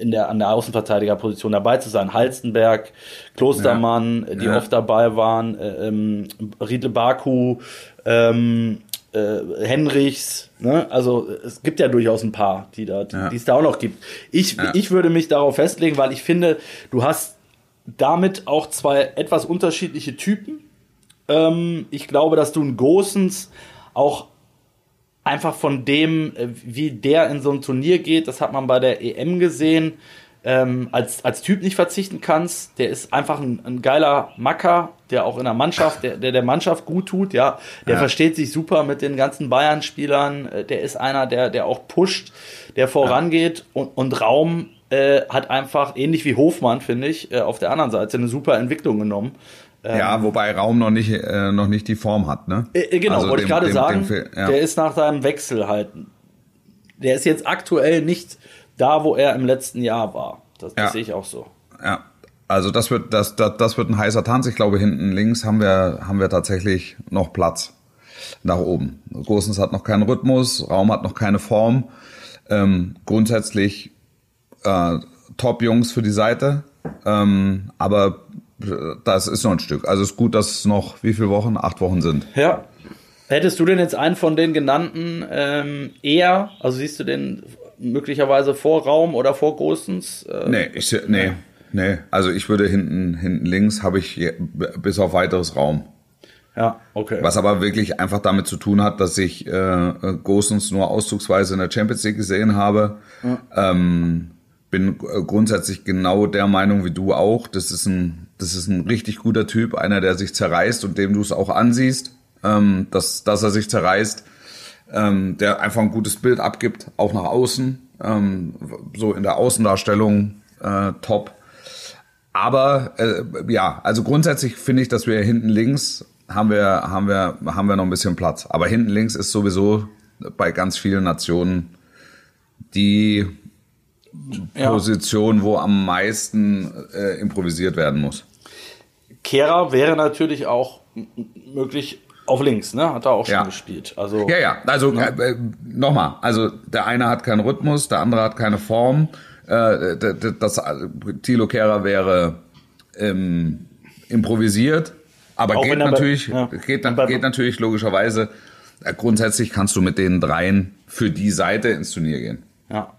in der, an der Außenverteidigerposition dabei zu sein. Halstenberg, Klostermann, äh, die Ja. oft dabei waren, äh, ähm, Riedle Baku, ähm, äh, Henrichs, ne? Also es gibt ja durchaus ein paar, die da, die Ja. es da auch noch gibt. Ich, Ja. ich würde mich darauf festlegen, weil ich finde, du hast damit auch zwei etwas unterschiedliche Typen. Ähm, ich glaube, dass du einen Gosens auch einfach von dem, äh, wie der in so ein Turnier geht, das hat man bei der EM gesehen, ähm, als, als Typ nicht verzichten kannst. Der ist einfach ein, ein geiler Macker, der auch in der Mannschaft, der der, der Mannschaft gut tut, ja. Der Ja. versteht sich super mit den ganzen Bayern-Spielern. Äh, Der ist einer, der, der auch pusht, der vorangeht und, und Raum äh, hat einfach, ähnlich wie Hofmann, finde ich, äh, auf der anderen Seite eine super Entwicklung genommen. Ja, wobei Raum noch nicht, äh, noch nicht die Form hat, ne? Äh, äh, genau, Also wollte ich dem- gerade dem- sagen. dem ja. Der ist nach seinem Wechsel halt. Der ist jetzt aktuell nicht da, wo er im letzten Jahr war. Das, das Ja. sehe ich auch so. Ja, also das wird, das, das, das wird ein heißer Tanz. Ich glaube, hinten links haben wir, haben wir tatsächlich noch Platz nach oben. Großens hat noch keinen Rhythmus, Raum hat noch keine Form. Ähm, grundsätzlich äh, Top-Jungs für die Seite, ähm, aber das ist noch ein Stück. Also es ist gut, dass es noch wie viele Wochen? Acht Wochen sind. Ja. Hättest du denn jetzt einen von den genannten ähm, eher, also siehst du den möglicherweise vor Raum oder vor Großens? Äh, Nee, ich, nee, nee. Also ich würde hinten, hinten links habe ich bis auf weiteres Raum. Ja, okay. Was aber wirklich einfach damit zu tun hat, dass ich äh, Gosens nur auszugsweise in der Champions League gesehen habe. Ähm, bin äh, grundsätzlich genau der Meinung wie du auch. Das ist ein, das ist ein richtig guter Typ, einer, der sich zerreißt und dem du es auch ansiehst, ähm, dass, dass er sich zerreißt, ähm, der einfach ein gutes Bild abgibt, auch nach außen, ähm, so in der Außendarstellung äh, top. Aber äh, ja, also grundsätzlich finde ich, dass wir hinten links haben wir, haben wir, haben wir noch ein bisschen Platz. Aber hinten links ist sowieso bei ganz vielen Nationen die Ja. Position, wo am meisten äh, improvisiert werden muss. Kehrer wäre natürlich auch möglich Auf links, ne? Hat er auch schon ja. gespielt. Also, ja, ja. Also ne? äh, nochmal. Also der eine hat keinen Rhythmus, der andere hat keine Form. Äh, das Thilo Kehrer wäre ähm, improvisiert, aber geht natürlich, bei, ja. geht, geht natürlich logischerweise. Äh, grundsätzlich kannst du mit den dreien für die Seite ins Turnier gehen. Ja.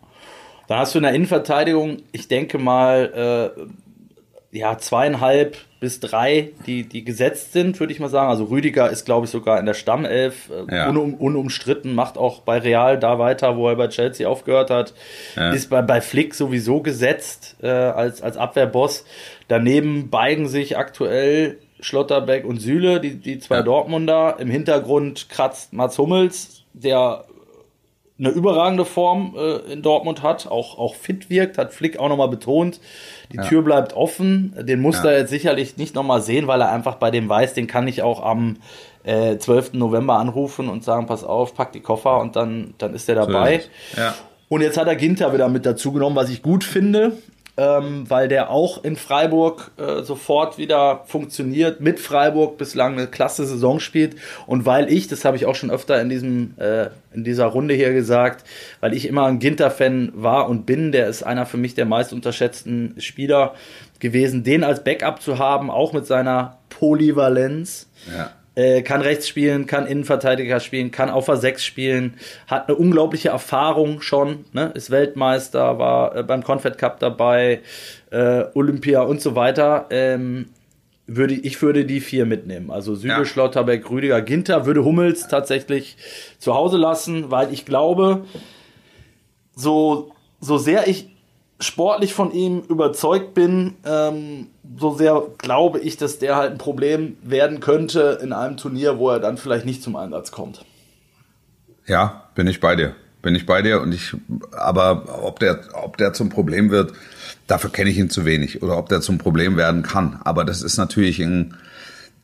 Dann hast du in der Innenverteidigung, ich denke mal, äh, ja, zweieinhalb bis drei, die, die gesetzt sind, würde ich mal sagen. Also Rüdiger ist, glaube ich, sogar in der Stammelf äh, ja. unum, unumstritten, macht auch bei Real da weiter, wo er bei Chelsea aufgehört hat. Ja. Ist bei, bei Flick sowieso gesetzt äh, als, als Abwehrboss. Daneben beigen sich aktuell Schlotterbeck und Süle, die, die zwei ja. Dortmunder. Im Hintergrund kratzt Mats Hummels, der eine überragende Form äh, in Dortmund hat, auch, auch fit wirkt, hat Flick auch nochmal betont. Die ja. Tür bleibt offen. Den muss ja. er jetzt sicherlich nicht nochmal sehen, weil er einfach bei dem weiß, den kann ich auch am äh, 12. November anrufen und sagen, pass auf, pack die Koffer und dann, dann ist er dabei. So ja. Und jetzt hat er Ginter wieder mit dazu genommen, was ich gut finde ähm, weil der auch in Freiburg äh, sofort wieder funktioniert, mit Freiburg bislang eine klasse Saison spielt und weil ich, das habe ich auch schon öfter in diesem äh, in dieser Runde hier gesagt, weil ich immer ein Ginter-Fan war und bin, der ist einer für mich der meist unterschätzten Spieler gewesen, den als Backup zu haben, auch mit seiner Polyvalenz. Ja. Äh, kann rechts spielen, kann Innenverteidiger spielen, kann auf der 6 spielen, hat eine unglaubliche Erfahrung schon, ne? ist Weltmeister, war äh, beim Confed Cup dabei, äh, Olympia und so weiter. Ähm, würde, ich würde die vier mitnehmen. Also Süle, ja. Schlotterbeck, Rüdiger, Ginter, würde Hummels tatsächlich zu Hause lassen, weil ich glaube, so, so sehr ich sportlich von ihm überzeugt bin, ähm, so sehr glaube ich, dass der halt ein Problem werden könnte in einem Turnier, wo er dann vielleicht nicht zum Einsatz kommt. Ja, bin ich bei dir. Bin ich bei dir und ich, aber ob der, ob der zum Problem wird, dafür kenne ich ihn zu wenig oder ob der zum Problem werden kann. Aber das ist natürlich ein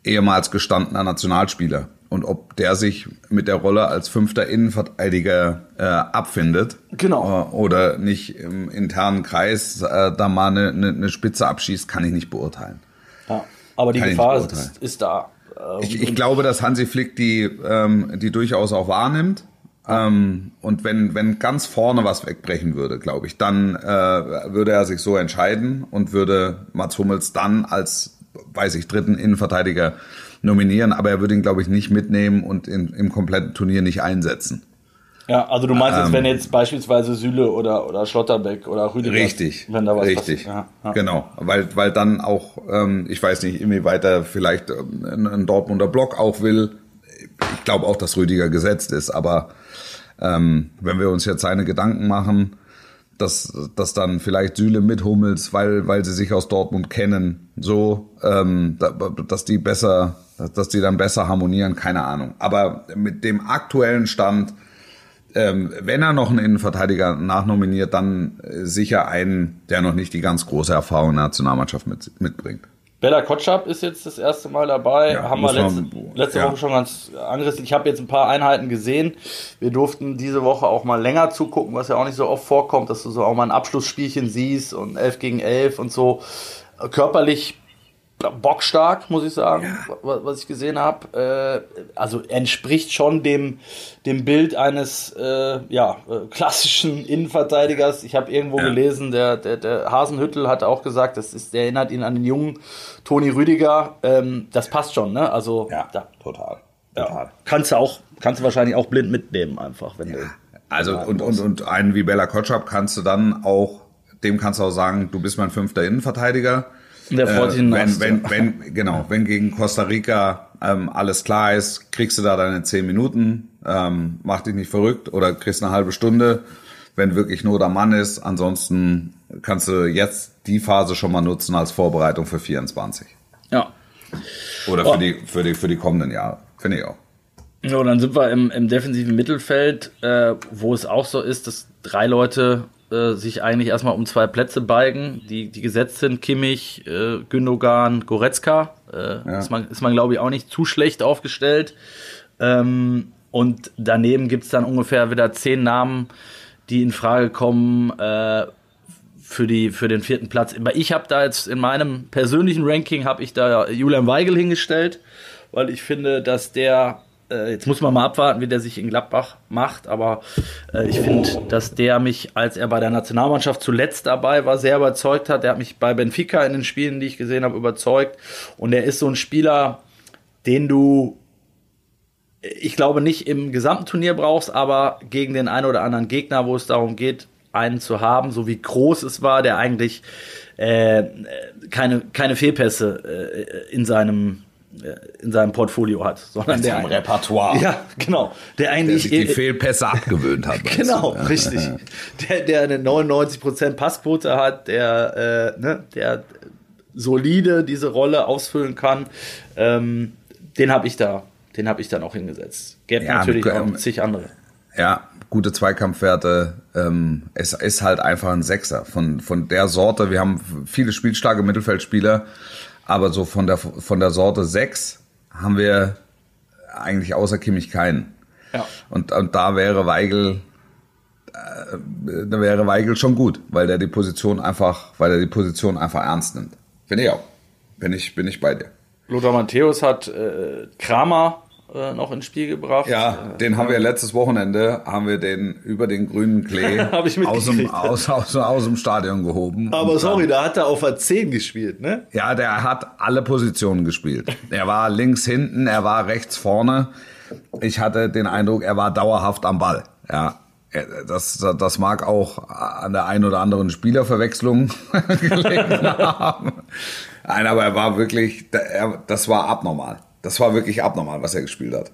ehemals gestandener Nationalspieler und ob der sich mit der Rolle als fünfter Innenverteidiger äh, abfindet. Genau. Äh, oder nicht im internen Kreis äh, da mal eine, eine, eine Spitze abschießt, kann ich nicht beurteilen. Ja, aber die kann Gefahr ist, ist, da. Ähm, ich, ich glaube, dass Hansi Flick die, ähm, die durchaus auch wahrnimmt. Ähm, und wenn, wenn ganz vorne was wegbrechen würde, glaube ich, dann äh, würde er sich so entscheiden und würde Mats Hummels dann als, weiß ich, dritten Innenverteidiger nominieren, aber er würde ihn, glaube ich, nicht mitnehmen und in, im kompletten Turnier nicht einsetzen. Ja, also du meinst jetzt, ähm, wenn jetzt beispielsweise Süle oder, oder Schlotterbeck oder Rüdiger, richtig, wenn da was richtig, ja, ja. genau, weil weil dann auch, ähm, ich weiß nicht, inwieweit er vielleicht ähm, einen Dortmunder Block auch will. Ich glaube auch, dass Rüdiger gesetzt ist, aber ähm, wenn wir uns jetzt seine Gedanken machen, dass, dass dann vielleicht Süle mit Hummels, weil, weil sie sich aus Dortmund kennen, so, ähm, dass die besser dass die dann besser harmonieren, keine Ahnung. Aber mit dem aktuellen Stand, ähm, wenn er noch einen Innenverteidiger nachnominiert, dann äh, sicher einen, der noch nicht die ganz große Erfahrung in der Nationalmannschaft mit, mitbringt. Bella Kotschap ist jetzt das erste Mal dabei. Ja, Haben wir letzte, man, letzte ja. Woche schon ganz angerissen. Ich habe jetzt ein paar Einheiten gesehen. Wir durften diese Woche auch mal länger zugucken, was ja auch nicht so oft vorkommt, dass du so auch mal ein Abschlussspielchen siehst und 11 gegen 11 und so. Körperlich bockstark, muss ich sagen, ja. was ich gesehen habe. Äh, also entspricht schon dem, dem Bild eines äh, ja, äh, klassischen Innenverteidigers. Ich habe irgendwo ja. gelesen, der, der, der Hasenhüttel hat auch gesagt, das ist, der erinnert ihn an den jungen Toni Rüdiger. Ähm, das passt schon, ne? Also ja, da, total. total. Ja. Kannst du auch, kannst du wahrscheinlich auch blind mitnehmen, einfach, wenn du. Also und, und, und einen wie Bella Kotschap kannst du dann auch, dem kannst du auch sagen, du bist mein fünfter Innenverteidiger der freut sich äh, wenn, wenn, wenn, genau, wenn gegen Costa Rica ähm, alles klar ist, kriegst du da deine zehn Minuten, ähm, mach dich nicht verrückt oder kriegst eine halbe Stunde, wenn wirklich nur der Mann ist. Ansonsten kannst du jetzt die Phase schon mal nutzen als Vorbereitung für 24. Ja. Oder für, oh. die, für, die, für die kommenden Jahre. Finde ich auch. Ja, dann sind wir im, im defensiven Mittelfeld, äh, wo es auch so ist, dass drei Leute äh, sich eigentlich erstmal um zwei Plätze balgen, die, die gesetzt sind. Kimmich, äh, Gündogan, Goretzka. Äh, ja. Ist man, ist man glaube ich, auch nicht zu schlecht aufgestellt. Ähm, und daneben gibt es dann ungefähr wieder zehn Namen, die in Frage kommen äh, für, die, für den vierten Platz. Aber ich habe da jetzt in meinem persönlichen Ranking, habe ich da Julian Weigel hingestellt weil ich finde, dass der äh, jetzt muss man mal abwarten, wie der sich in Gladbach macht, aber äh, ich finde, dass der mich, als er bei der Nationalmannschaft zuletzt dabei war, sehr überzeugt hat. Der hat mich bei Benfica in den Spielen, die ich gesehen habe, überzeugt. Und er ist so ein Spieler, den du, ich glaube, nicht im gesamten Turnier brauchst, aber gegen den einen oder anderen Gegner, wo es darum geht, einen zu haben, so wie groß es war, der eigentlich äh, keine, keine Fehlpässe äh, in seinem äh, in seinem Portfolio hat, sondern in der seinem Repertoire. Ja, genau. Der Der eigentlich sich die Fehlpässe abgewöhnt hat. genau, du? Ja. richtig. Der, der eine 99% Passquote hat, der, äh, ne, der solide diese Rolle ausfüllen kann, ähm, den habe ich da, den habe ich dann auch hingesetzt. Gäbe Ja, natürlich ähm, auch zig andere. Ja, gute Zweikampfwerte. Ähm, es ist halt einfach ein Sechser von, von der Sorte. Wir haben viele spielstarke Mittelfeldspieler, aber so von der, von der Sorte 6 haben wir eigentlich außer Kimmich keinen. Ja. Und, und da wäre Weigel, äh, da wäre Weigel schon gut, weil der die Position einfach, weil er die Position einfach ernst nimmt. Finde ich auch. Bin ich, bin ich bei dir. Lothar Matthäus hat äh, Kramer äh, noch ins Spiel gebracht. Ja, den haben wir letztes Wochenende, haben wir den über den grünen Klee aus, dem, aus, aus, aus dem Stadion gehoben. Aber sorry, dann- da hat er auf der 10 gespielt, ne? Ja, der hat alle Positionen gespielt. Er war links hinten, er war rechts vorne. Ich hatte den Eindruck, er war dauerhaft am Ball. Ja, das, das mag auch an der einen oder anderen Spielerverwechslung gelegen haben. Nein, aber er war wirklich, das war abnormal. Das war wirklich abnormal, was er gespielt hat.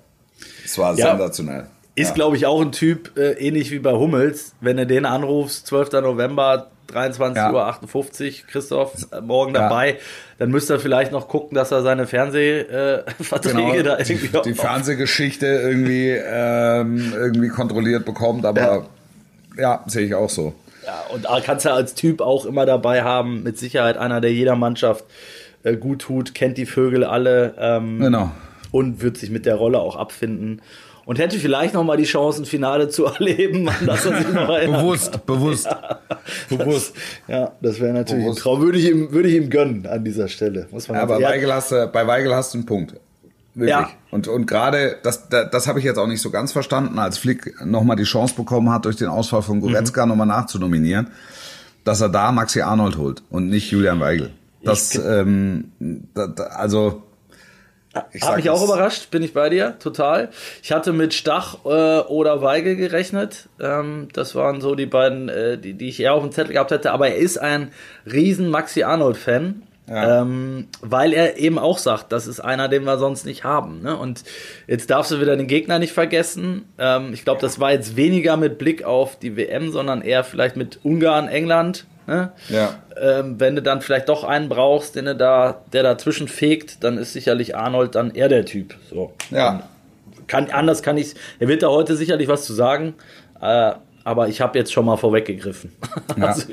Das war Ja. sensationell. Ist, Ja. glaube ich, auch ein Typ, äh, ähnlich wie bei Hummels. Wenn du den anrufst, 12. November, 23.58 Uhr, Christoph, äh, morgen Ja. dabei, dann müsste er vielleicht noch gucken, dass er seine Fernsehverträge äh, Verträge da irgendwie Genau. die auch- Fernsehgeschichte irgendwie, ähm, irgendwie kontrolliert bekommt, aber ja, sehe ich auch so. Ja, und da kannst du als Typ auch immer dabei haben, mit Sicherheit einer, der jeder Mannschaft äh, gut tut, kennt die Vögel alle ähm, Genau. und wird sich mit der Rolle auch abfinden. Und hätte vielleicht noch mal die Chance, ein Finale zu erleben, an das er sich noch erinnert. Bewusst, bewusst. Bewusst. Ja, das wäre natürlich Bewusst. ein Traum. Würde ich, ihm, würde ich ihm gönnen an dieser Stelle. Muss man Ja, Ja, Weigel hast du, bei Weigel hast du einen Punkt. Wirklich. Ja. Und, und gerade, das, das, das habe ich jetzt auch nicht so ganz verstanden, als Flick nochmal die Chance bekommen hat, durch den Ausfall von Goretzka Mhm. nochmal nachzunominieren, dass er da Maxi Arnold holt und nicht Julian Weigel. Das, Ich- ähm, da, da, also, ich Hat sag mich auch überrascht, bin ich bei dir, total. Ich hatte mit Stach äh, oder Weigel gerechnet. Ähm, das waren so die beiden, äh, die, die ich eher auf dem Zettel gehabt hätte. Aber er ist ein riesen Maxi Arnold-Fan. Ja. Ähm, weil er eben auch sagt, das ist einer, den wir sonst nicht haben. Ne? Und jetzt darfst du wieder den Gegner nicht vergessen. Ähm, ich glaube, das war jetzt weniger mit Blick auf die WM, sondern eher vielleicht mit Ungarn, England. Ne? Ja. ähm, wenn du dann vielleicht doch einen brauchst, den du da, der dazwischen fegt, dann ist sicherlich Arnold dann eher der Typ. So. Ja. Kann, anders kann ich Er wird da heute sicherlich was zu sagen, äh, aber ich habe jetzt schon mal vorweggegriffen. Ja. Also,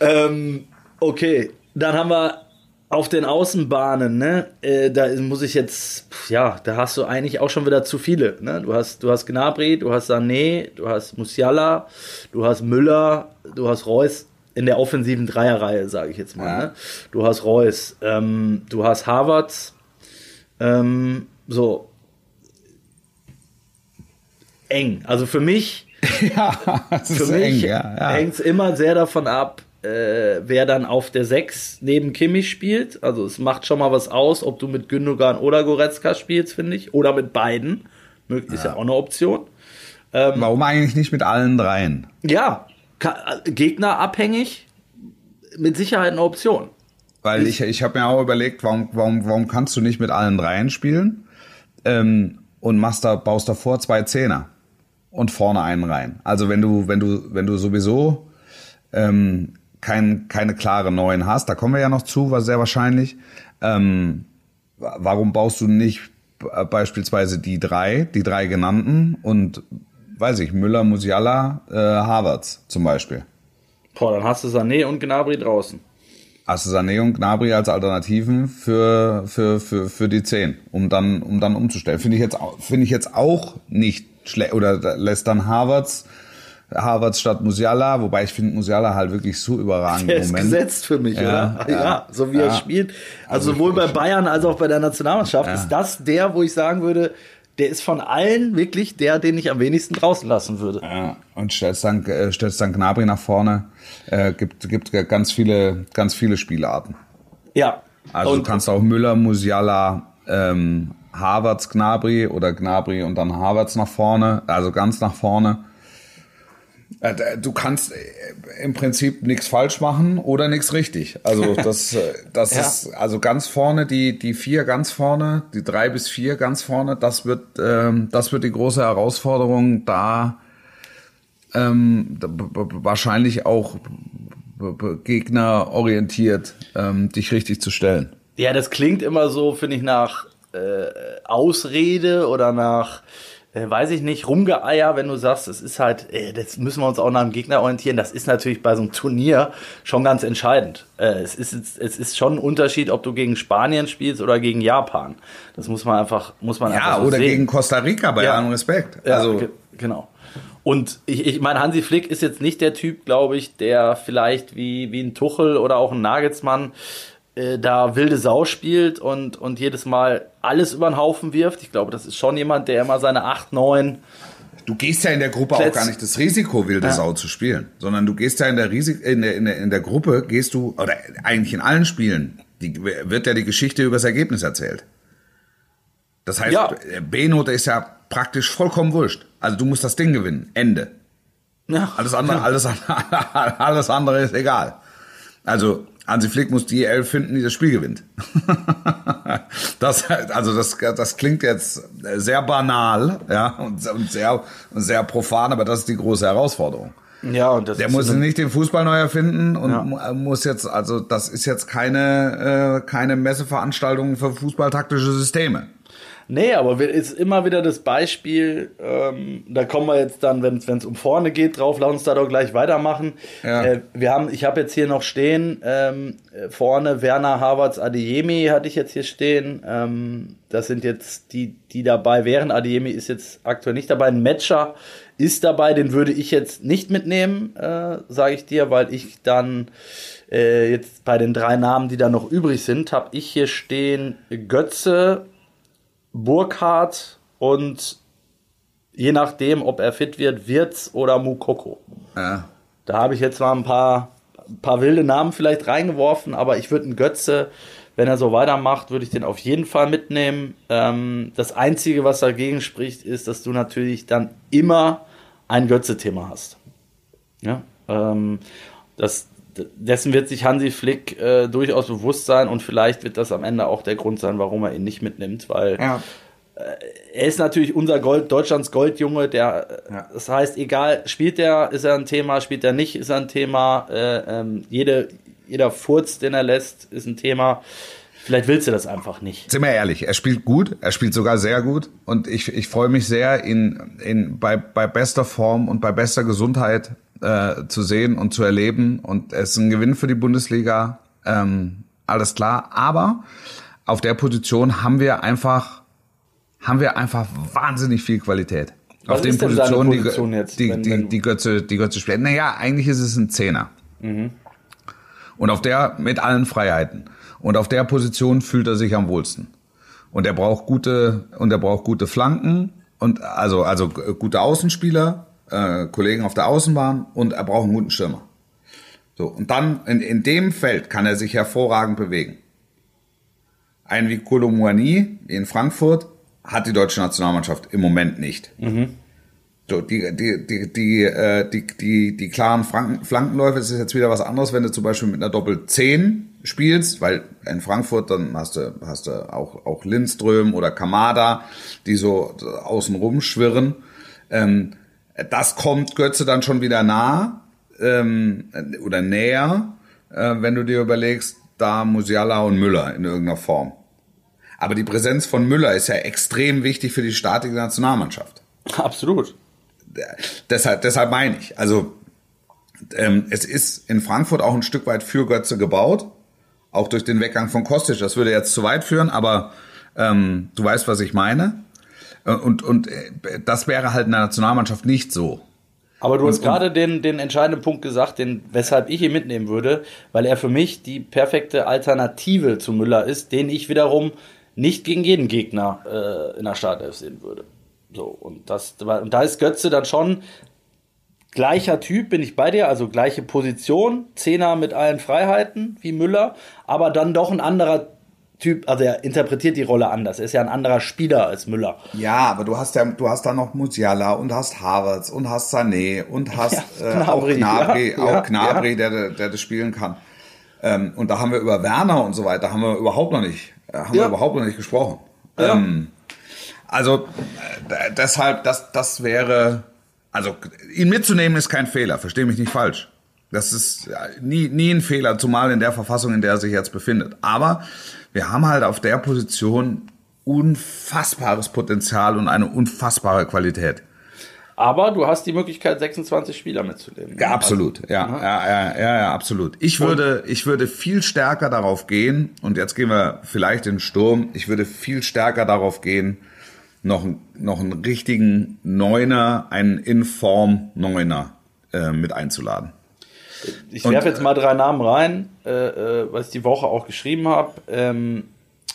ähm, okay, dann haben wir auf den Außenbahnen, ne, äh, da muss ich jetzt, ja, da hast du eigentlich auch schon wieder zu viele, ne? Du hast, du hast Gnabry, du hast Sané, du hast Musiala, du hast Müller, du hast Reus in der offensiven Dreierreihe, sage ich jetzt mal. Ja. Ne? Du hast Reus, ähm, du hast Havertz, ähm, so eng. Also für mich ja, für mich eng, ja. ja. hängt es immer sehr davon ab, äh, wer dann auf der 6 neben Kimmich spielt. Also es macht schon mal was aus, ob du mit Gündogan oder Goretzka spielst, finde ich. Oder mit beiden. Ist ja. auch eine Option. Warum eigentlich nicht mit allen dreien? Ja, Gegner abhängig, mit Sicherheit eine Option. Weil ich, ich habe mir auch überlegt, warum, warum, warum kannst du nicht mit allen dreien spielen ähm, und machst da, baust davor zwei Zehner und vorne einen rein. Also wenn du, wenn du, wenn du sowieso ähm, kein, keine klare Neuen hast, da kommen wir ja noch zu, war sehr wahrscheinlich. Ähm, wa- warum baust du nicht b- beispielsweise die drei, die drei genannten und weiß ich, Müller, Musiala, äh, Havertz zum Beispiel? Boah, dann hast du Sané und Gnabry draußen. Hast du Sané und Gnabry als Alternativen für, für, für, für die 10, um dann, um dann umzustellen. Finde ich jetzt, finde ich jetzt auch nicht schlecht. Oder lässt dann Havertz Harvard statt Musiala, wobei ich finde Musiala halt wirklich so überragend Der ist Moment. gesetzt für mich, Ja, oder? Ja, ja, so wie er spielt. Also, Also sowohl bei Bayern als auch bei der Nationalmannschaft ist das der, wo ich sagen würde, der ist von allen wirklich der, den ich am wenigsten draußen lassen würde. Ja, und stellst dann, äh, stellst dann Gnabry nach vorne. Äh, gibt, gibt ganz viele, ganz viele Spielarten. Ja. Also und du kannst auch Müller, Musiala, ähm, Havertz, Gnabry oder Gnabry und dann Havertz nach vorne, also ganz nach vorne. Äh, Du kannst äh, im Prinzip nichts falsch machen oder nichts richtig. Also das, äh, das Ja. ist also ganz vorne die die vier ganz vorne, die drei bis vier ganz vorne. Das wird ähm, das wird die große Herausforderung, da ähm, wahrscheinlich auch b- b- Gegner orientiert ähm, dich richtig zu stellen. Ja, das klingt immer so, finde ich, nach äh, Ausrede oder nach, äh, weiß ich nicht, Rumgeeier, wenn du sagst, es ist halt, äh, das müssen wir uns auch nach dem Gegner orientieren. Das ist natürlich bei so einem Turnier schon ganz entscheidend. Äh, es, ist, es ist schon ein Unterschied, ob du gegen Spanien spielst oder gegen Japan. Das muss man einfach, muss man einfach Ja, so oder sehen. gegen Costa Rica bei Ja. allem Respekt. Ja, also ge- genau. Und ich, ich meine, Hansi Flick ist jetzt nicht der Typ, glaube ich, der vielleicht wie, wie ein Tuchel oder auch ein Nagelsmann äh, da wilde Sau spielt und, und jedes Mal alles über den Haufen wirft. Ich glaube, das ist schon jemand, der immer seine 8, 9 du gehst ja in der Gruppe auch Plätz- gar nicht das Risiko, wilde Ja. Sau zu spielen, sondern du gehst ja in der, Risik in, der, in, der, in der Gruppe, gehst du, oder eigentlich in allen Spielen, die, wird ja die Geschichte über das Ergebnis erzählt. Das heißt, Ja. B-Note ist ja praktisch vollkommen wurscht. Also du musst das Ding gewinnen. Ende. Ja. Alles andere, alles, andere- alles andere ist egal. Also Hansi Flick muss die Elf finden, die das Spiel gewinnt. das, also das, das klingt jetzt sehr banal, ja, und, und sehr, und sehr profan, aber das ist die große Herausforderung. Ja, und das Der muss so nicht den Fußball neu erfinden und Ja. mu- muss jetzt, also das ist jetzt keine, äh, keine Messeveranstaltung für fußballtaktische Systeme. Nee, aber wir- ist immer wieder das Beispiel, ähm, da kommen wir jetzt dann, wenn es um vorne geht, drauf, lass uns da doch gleich weitermachen. Ja. Äh, wir haben, ich habe jetzt hier noch stehen, ähm, äh, vorne Werner Havertz Adeyemi hatte ich jetzt hier stehen. Ähm, das sind jetzt die, die dabei wären. Adeyemi ist jetzt aktuell nicht dabei. Ein Matcher ist dabei, den würde ich jetzt nicht mitnehmen, äh, sage ich dir, weil ich dann äh, jetzt bei den drei Namen, die da noch übrig sind, habe ich hier stehen Götze, Burkhardt und je nachdem, ob er fit wird, Wirtz oder Mukoko. Ja. Da habe ich jetzt mal ein paar, ein paar wilde Namen vielleicht reingeworfen, aber ich würde einen Götze, wenn er so weitermacht, würde ich den auf jeden Fall mitnehmen. Ähm, das Einzige, was dagegen spricht, ist, dass du natürlich dann immer ein Götze-Thema hast. Ja, ähm, das, dessen wird sich Hansi Flick äh, durchaus bewusst sein und vielleicht wird das am Ende auch der Grund sein, warum er ihn nicht mitnimmt, weil Ja. er ist natürlich unser Gold, Deutschlands Goldjunge, der, äh, Ja. das heißt, egal, spielt er, ist er ein Thema, spielt er nicht, ist er ein Thema, äh, ähm, jede, jeder Furz, den er lässt, ist ein Thema. Vielleicht willst du das einfach nicht. Sind wir ehrlich, er spielt gut, er spielt sogar sehr gut und ich, ich freue mich sehr, ihn in, bei, bei bester Form und bei bester Gesundheit äh, zu sehen und zu erleben und es ist ein Gewinn für die Bundesliga, ähm, alles klar, aber auf der Position haben wir einfach, haben wir einfach wahnsinnig viel Qualität. Was auf den Positionen, die, Position jetzt, die, wenn- die, wenn- die Götze, die Götze spielt. Naja, eigentlich ist es ein Zehner. Und auf der mit allen Freiheiten. Und auf der Position fühlt er sich am wohlsten. Und er braucht gute und er braucht gute Flanken und also also gute Außenspieler, äh, Kollegen auf der Außenbahn und er braucht einen guten Stürmer. So und dann in, in dem Feld kann er sich hervorragend bewegen. Ein wie Kolomouani in Frankfurt hat die deutsche Nationalmannschaft im Moment nicht. So, die, die, die, die, äh, die, die, die klaren Flanken, Flankenläufe, das ist jetzt wieder was anderes, wenn du zum Beispiel mit einer Doppel 10 spielst, weil in Frankfurt dann hast du, hast du auch, auch Lindström oder Kamada, die so außen rumschwirren. Ähm, das kommt Götze dann schon wieder nah ähm, oder näher, äh, wenn du dir überlegst, da Musiala und Müller in irgendeiner Form. Aber die Präsenz von Müller ist ja extrem wichtig für die statische Nationalmannschaft Absolut. deshalb, deshalb meine ich. Also ähm, es ist in Frankfurt auch ein Stück weit für Götze gebaut, auch durch den Weggang von Kostic. Das würde jetzt zu weit führen, aber ähm, du weißt, was ich meine. Äh, Und, und äh, das wäre halt in der Nationalmannschaft nicht so. Aber du hast gerade den, den entscheidenden Punkt gesagt, den, weshalb ich ihn mitnehmen würde, weil er für mich die perfekte Alternative zu Müller ist, den ich wiederum nicht gegen jeden Gegner äh, in der Startelf sehen würde. So, und, das, und da ist Götze dann schon gleicher Typ, bin ich bei dir, also gleiche Position, Zehner mit allen Freiheiten wie Müller, aber dann doch ein anderer Typ, also er interpretiert die Rolle anders. Er ist ja ein anderer Spieler als Müller. Ja, aber du hast ja, du hast da noch Musiala und hast Havertz und hast Sané und hast ja, äh, auch Gnabry, ja, auch Gnabry, ja. der, der das spielen kann. Ähm, und da haben wir über Werner und so weiter haben wir überhaupt noch nicht, äh, haben wir überhaupt noch nicht gesprochen. Ähm, also äh, deshalb, das, das wäre, also ihn mitzunehmen ist kein Fehler. Verstehe mich nicht falsch. Das ist nie, nie ein Fehler, zumal in der Verfassung, in der er sich jetzt befindet. Aber wir haben halt auf der Position unfassbares Potenzial und eine unfassbare Qualität. Aber du hast die Möglichkeit, 26 Spieler mitzunehmen. Ja, absolut. Ja, ja, ja, ja, ja, absolut. Ich würde, ich würde viel stärker darauf gehen, und jetzt gehen wir vielleicht in den Sturm, ich würde viel stärker darauf gehen, noch, noch einen richtigen Neuner, einen Inform Neuner äh, mit einzuladen. Ich werfe jetzt mal drei Namen rein, äh, äh, was ich die Woche auch geschrieben habe. Ähm,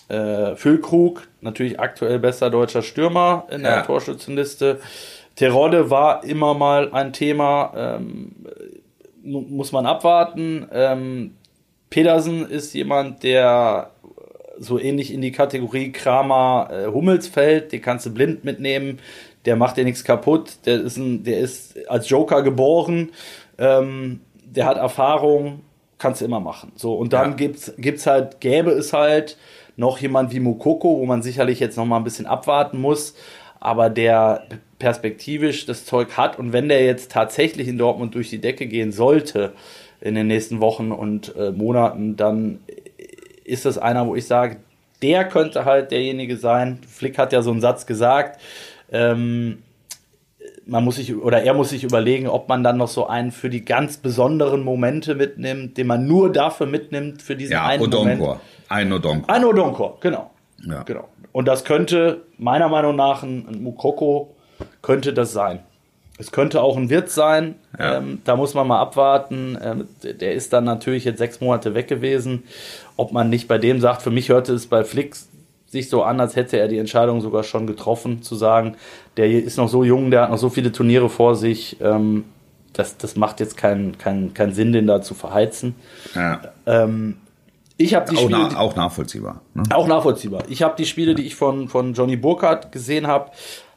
äh, Füllkrug, natürlich aktuell bester deutscher Stürmer in der ja. Torschützenliste. Terodde war immer mal ein Thema, ähm, muss man abwarten. Ähm, Pedersen ist jemand, der so ähnlich in die Kategorie Kramer äh, Hummels fällt, den kannst du blind mitnehmen, der macht dir nichts kaputt, der ist, ein, der ist als Joker geboren. Ähm, der hat Erfahrung, kannst du immer machen. So, und dann ja. gibt's, gibt's halt, gäbe es halt noch jemand wie Mukoko, wo man sicherlich jetzt noch mal ein bisschen abwarten muss, aber der perspektivisch das Zeug hat und wenn der jetzt tatsächlich in Dortmund durch die Decke gehen sollte in den nächsten Wochen und äh, Monaten, dann ist das einer, wo ich sage, der könnte halt derjenige sein. Flick hat ja so einen Satz gesagt, ähm, man muss sich oder er muss sich überlegen, ob man dann noch so einen für die ganz besonderen Momente mitnimmt, den man nur dafür mitnimmt für diesen ja, einen Odonkor. Moment. Ein Odonkor. Ein Odonkor, genau. Ja. genau. Und das könnte meiner Meinung nach ein, ein Mukoko könnte das sein. Es könnte auch ein Wirt sein. Ja. Ähm, da muss man mal abwarten. Ähm, der ist dann natürlich jetzt sechs Monate weg gewesen. Ob man nicht bei dem sagt, für mich hörte es bei Flix sich so an, als hätte er die Entscheidung sogar schon getroffen, zu sagen, der ist noch so jung, der hat noch so viele Turniere vor sich, ähm, das, das macht jetzt keinen kein, kein Sinn, den da zu verheizen. Ja. Ähm, ich habe die auch Spiele, na, auch nachvollziehbar. Ne? Auch nachvollziehbar. Ich habe die Spiele, ja. die ich von, von Johnny Burkhardt gesehen habe,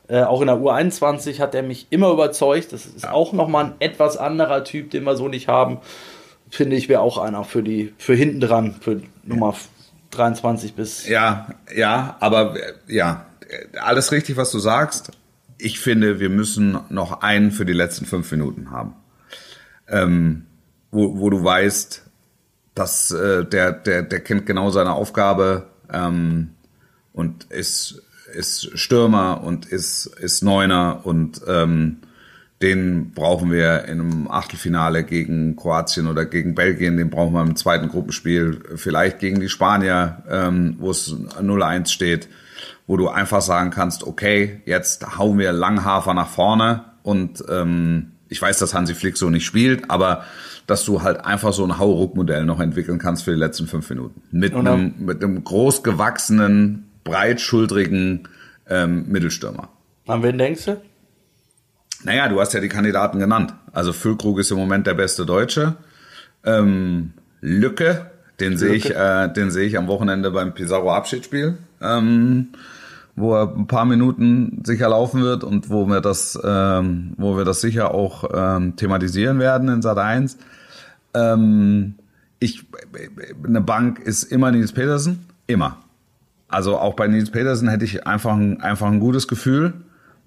äh, auch in der U21 hat er mich immer überzeugt. Das ist ja. auch nochmal ein etwas anderer Typ, den wir so nicht haben. Finde ich, wäre auch einer für die, für hinten dran, für Nummer 23 bis. Ja, ja, aber ja, alles richtig, was du sagst. Ich finde, wir müssen noch einen für die letzten fünf Minuten haben. Ähm, wo, wo du weißt, dass äh, der, der, der kennt genau seine Aufgabe ähm, und ist, ist Stürmer und ist, ist Neuner und ähm, den brauchen wir in einem Achtelfinale gegen Kroatien oder gegen Belgien, den brauchen wir im zweiten Gruppenspiel, vielleicht gegen die Spanier, ähm, wo es 0-1 steht, wo du einfach sagen kannst, okay, jetzt hauen wir Langhafer nach vorne und ähm, ich weiß, dass Hansi Flick so nicht spielt, aber dass du halt einfach so ein Hauruck-Modell noch entwickeln kannst für die letzten fünf Minuten. Mit einem, mit einem großgewachsenen, breitschultrigen ähm, Mittelstürmer. An wen denkst du? Naja, du hast ja die Kandidaten genannt. Also Füllkrug ist im Moment der beste Deutsche. Ähm, Lücke, den sehe ich, äh, den sehe ich am Wochenende beim Pizarro Abschiedsspiel, ähm, wo er ein paar Minuten sicher laufen wird und wo wir das, ähm, wo wir das sicher auch ähm, thematisieren werden in Sat 1. Ähm, ich, eine Bank ist immer Nils Petersen, immer. Also auch bei Nils Petersen hätte ich einfach ein, einfach ein gutes Gefühl.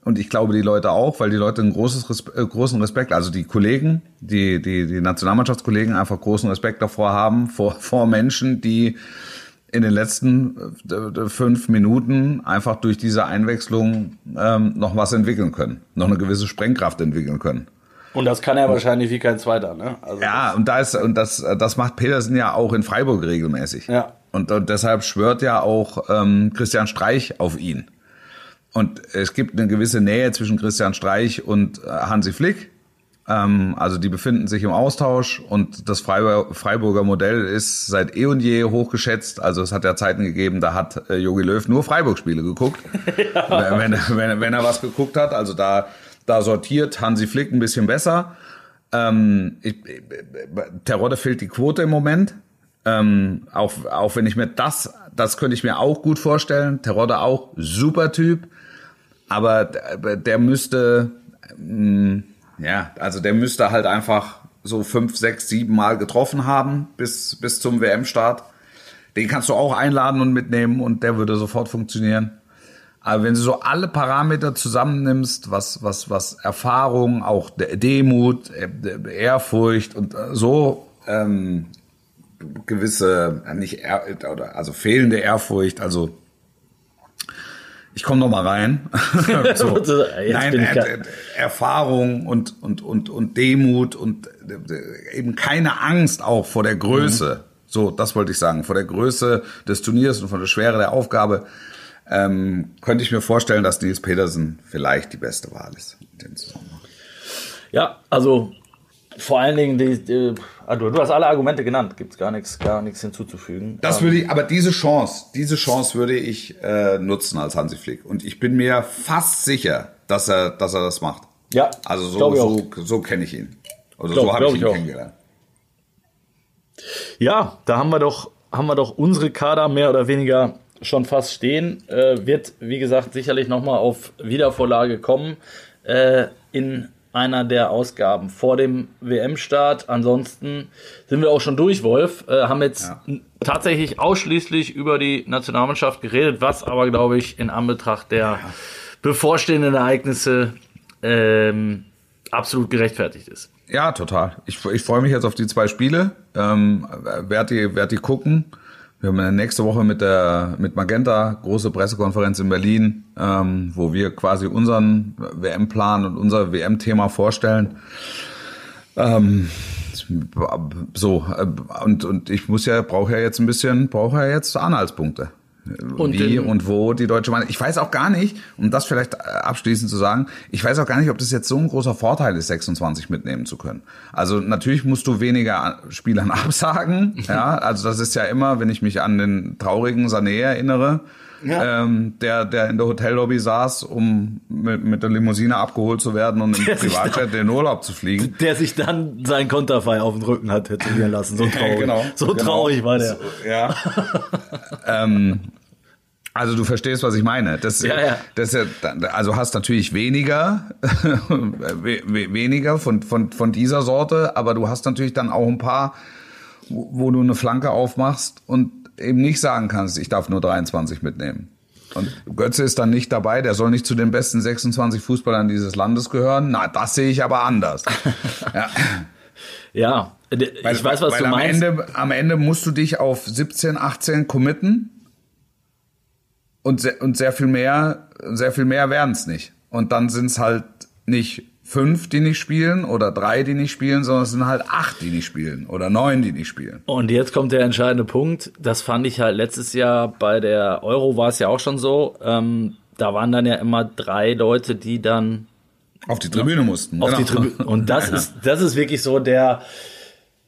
Und ich glaube, die Leute auch, weil die Leute einen Respe äh, großen Respekt, also die Kollegen, die, die, die Nationalmannschaftskollegen einfach großen Respekt davor haben, vor, vor Menschen, die in den letzten äh, fünf Minuten einfach durch diese Einwechslung ähm, noch was entwickeln können, noch eine gewisse Sprengkraft entwickeln können. Und das kann er wahrscheinlich wie kein zweiter, ne? Also ja, und da ist und das das macht Petersen ja auch in Freiburg regelmäßig. Ja. Und, und deshalb schwört ja auch ähm, Christian Streich auf ihn. Und es gibt eine gewisse Nähe zwischen Christian Streich und äh, Hansi Flick. Ähm, also die befinden sich im Austausch und das Freiburger Modell ist seit eh und je hochgeschätzt. Also es hat ja Zeiten gegeben, da hat äh, Jogi Löw nur Freiburg-Spiele geguckt, ja. wenn, wenn, wenn, er was geguckt hat. Also da, da sortiert Hansi Flick ein bisschen besser. Ähm, ich, Terodde fehlt die Quote im Moment. Ähm, auch, auch wenn ich mir das, das könnte ich mir auch gut vorstellen. Terodde auch super Typ, aber der, der müsste, mh, ja, also der müsste halt einfach so fünf, sechs, sieben Mal getroffen haben bis, bis zum WM-Start. Den kannst du auch einladen und mitnehmen und der würde sofort funktionieren. Aber wenn du so alle Parameter zusammennimmst, was, was, was Erfahrung, auch Demut, äh, Ehrfurcht und äh, so ähm, gewisse, nicht also fehlende Ehrfurcht, also ich komme noch mal rein. so. Nein, er, Erfahrung und, und, und, und Demut und eben keine Angst auch vor der Größe. Mhm. So, das wollte ich sagen. Vor der Größe des Turniers und vor der Schwere der Aufgabe ähm, könnte ich mir vorstellen, dass Nils Petersen vielleicht die beste Wahl ist in dem Zusammenhang. Ja, also vor allen Dingen, die, die, also du hast alle Argumente genannt, gibt es gar nichts, gar nichts hinzuzufügen. Das würde ich, aber diese Chance, diese Chance würde ich äh, nutzen als Hansi Flick. Und ich bin mir fast sicher, dass er, dass er das macht. Ja. Also so, so, so kenne ich ihn. Also glaub, so habe ich ihn ich kennengelernt. Ja, da haben wir doch, haben wir doch unsere Kader mehr oder weniger schon fast stehen. Äh, wird, wie gesagt, sicherlich nochmal auf Wiedervorlage kommen. Äh, in einer der Ausgaben vor dem WM-Start. Ansonsten sind wir auch schon durch, Wolf. Äh, haben jetzt ja. tatsächlich ausschließlich über die Nationalmannschaft geredet, was aber, glaube ich, in Anbetracht der ja. bevorstehenden Ereignisse ähm, absolut gerechtfertigt ist. Ja, total. Ich, ich freue mich jetzt auf die zwei Spiele. Ähm, werd die, werd die gucken. Wir haben nächste Woche mit der mit Magenta große Pressekonferenz in Berlin, ähm, wo wir quasi unseren WM-Plan und unser WM-Thema vorstellen. Ähm, so äh, und und ich muss ja brauche ja jetzt ein bisschen brauche ja jetzt Anhaltspunkte und wie und wo die deutsche Mannschaft. Ich weiß auch gar nicht, um das vielleicht äh, abschließend zu sagen, ich weiß auch gar nicht, ob das jetzt so ein großer Vorteil ist, 26 mitnehmen zu können. Also natürlich musst du weniger Spielern absagen. ja, also das ist ja immer, wenn ich mich an den traurigen Sané erinnere, ja. ähm, der, der in der Hotellobby saß, um mit, mit der Limousine abgeholt zu werden und im Privatjet in den Urlaub zu fliegen. Der sich dann sein Konterfei auf den Rücken hat tätowieren lassen. So traurig. genau, so genau. traurig war der. So, ja. ähm, also du verstehst, was ich meine. Das, ja, ja. Das, also hast natürlich weniger, weniger von, von, von dieser Sorte, aber du hast natürlich dann auch ein paar, wo du eine Flanke aufmachst und eben nicht sagen kannst, ich darf nur 23 mitnehmen. Und Götze ist dann nicht dabei, der soll nicht zu den besten 26 Fußballern dieses Landes gehören. Na, das sehe ich aber anders. ja. ja, ich weil, weiß, was du am meinst. Ende, am Ende musst du dich auf 17, 18 committen und, sehr, und sehr viel mehr, sehr viel mehr werden es nicht. Und dann sind es halt nicht fünf, die nicht spielen oder drei, die nicht spielen, sondern es sind halt acht, die nicht spielen oder neun, die nicht spielen. Und jetzt kommt der entscheidende Punkt. Das fand ich halt letztes Jahr bei der Euro war es ja auch schon so. Ähm, da waren dann ja immer drei Leute, die dann auf die Tribüne mussten. Auf genau. die Tribüne. Und das ist, das ist wirklich so der,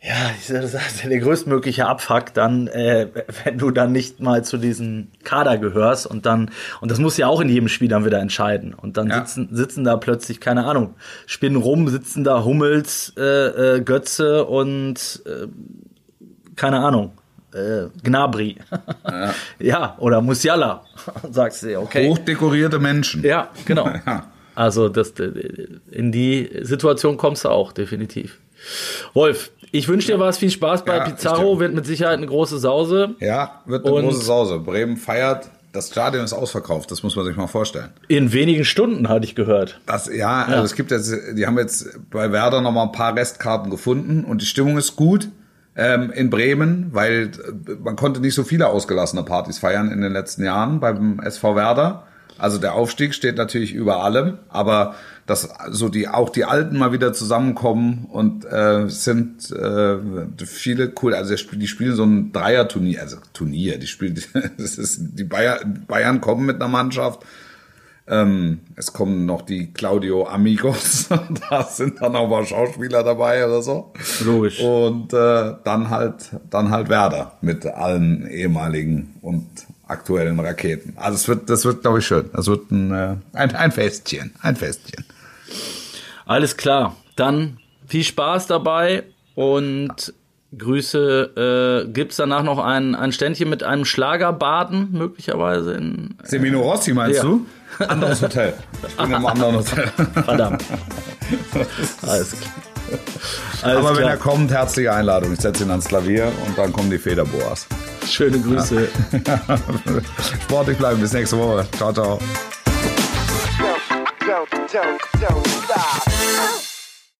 ja, das ist der größtmögliche Abfuck dann, äh, wenn du dann nicht mal zu diesem Kader gehörst und dann, und das muss ja auch in jedem Spiel dann wieder entscheiden. Und dann ja. sitzen, sitzen da plötzlich, keine Ahnung, spinnen rum, sitzen da Hummels, äh, äh, Götze und äh, keine Ahnung, äh, Gnabri. Ja. ja, oder Musiala, sagst du, okay. Hochdekorierte Menschen. Ja, genau. ja. Also das, in die Situation kommst du auch, definitiv. Wolf, ich wünsche dir was, viel Spaß bei ja, Pizarro, wird mit Sicherheit eine große Sause. Ja, wird eine Und große Sause. Bremen feiert, das Stadion ist ausverkauft, das muss man sich mal vorstellen. In wenigen Stunden hatte ich gehört. Das, ja, ja. also es gibt jetzt, die haben jetzt bei Werder noch mal ein paar Restkarten gefunden und die Stimmung ist gut ähm, in Bremen, weil äh, man konnte nicht so viele ausgelassene Partys feiern in den letzten Jahren beim SV Werder. Also der Aufstieg steht natürlich über allem, aber dass so die auch die Alten mal wieder zusammenkommen und äh, sind äh, viele cool. Also die spielen so ein Dreier-Turnier, also Turnier. Die spielen, das ist die Bayern, Bayern kommen mit einer Mannschaft. Ähm, es kommen noch die Claudio Amigos, da sind dann auch mal Schauspieler dabei oder so. Logisch. Und äh, dann halt, dann halt Werder mit allen ehemaligen und aktuellen Raketen. Also es wird, das wird, glaube ich, schön. Das wird ein, äh, ein, ein Festchen, ein Festchen. Alles klar. Dann viel Spaß dabei und Grüße. Äh, Gibt es danach noch ein, ein Ständchen mit einem Schlagerbaden, möglicherweise in. Semino Rossi meinst Ja. du? Anderes Hotel. Ich bin im anderen Hotel. Verdammt. Alles klar. Alles Aber wenn klar. er kommt, herzliche Einladung. Ich setze ihn ans Klavier und dann kommen die Federboas. Schöne Grüße. Sportlich bleiben. Bis nächste Woche. Ciao, ciao. Don't, don't, don't stop.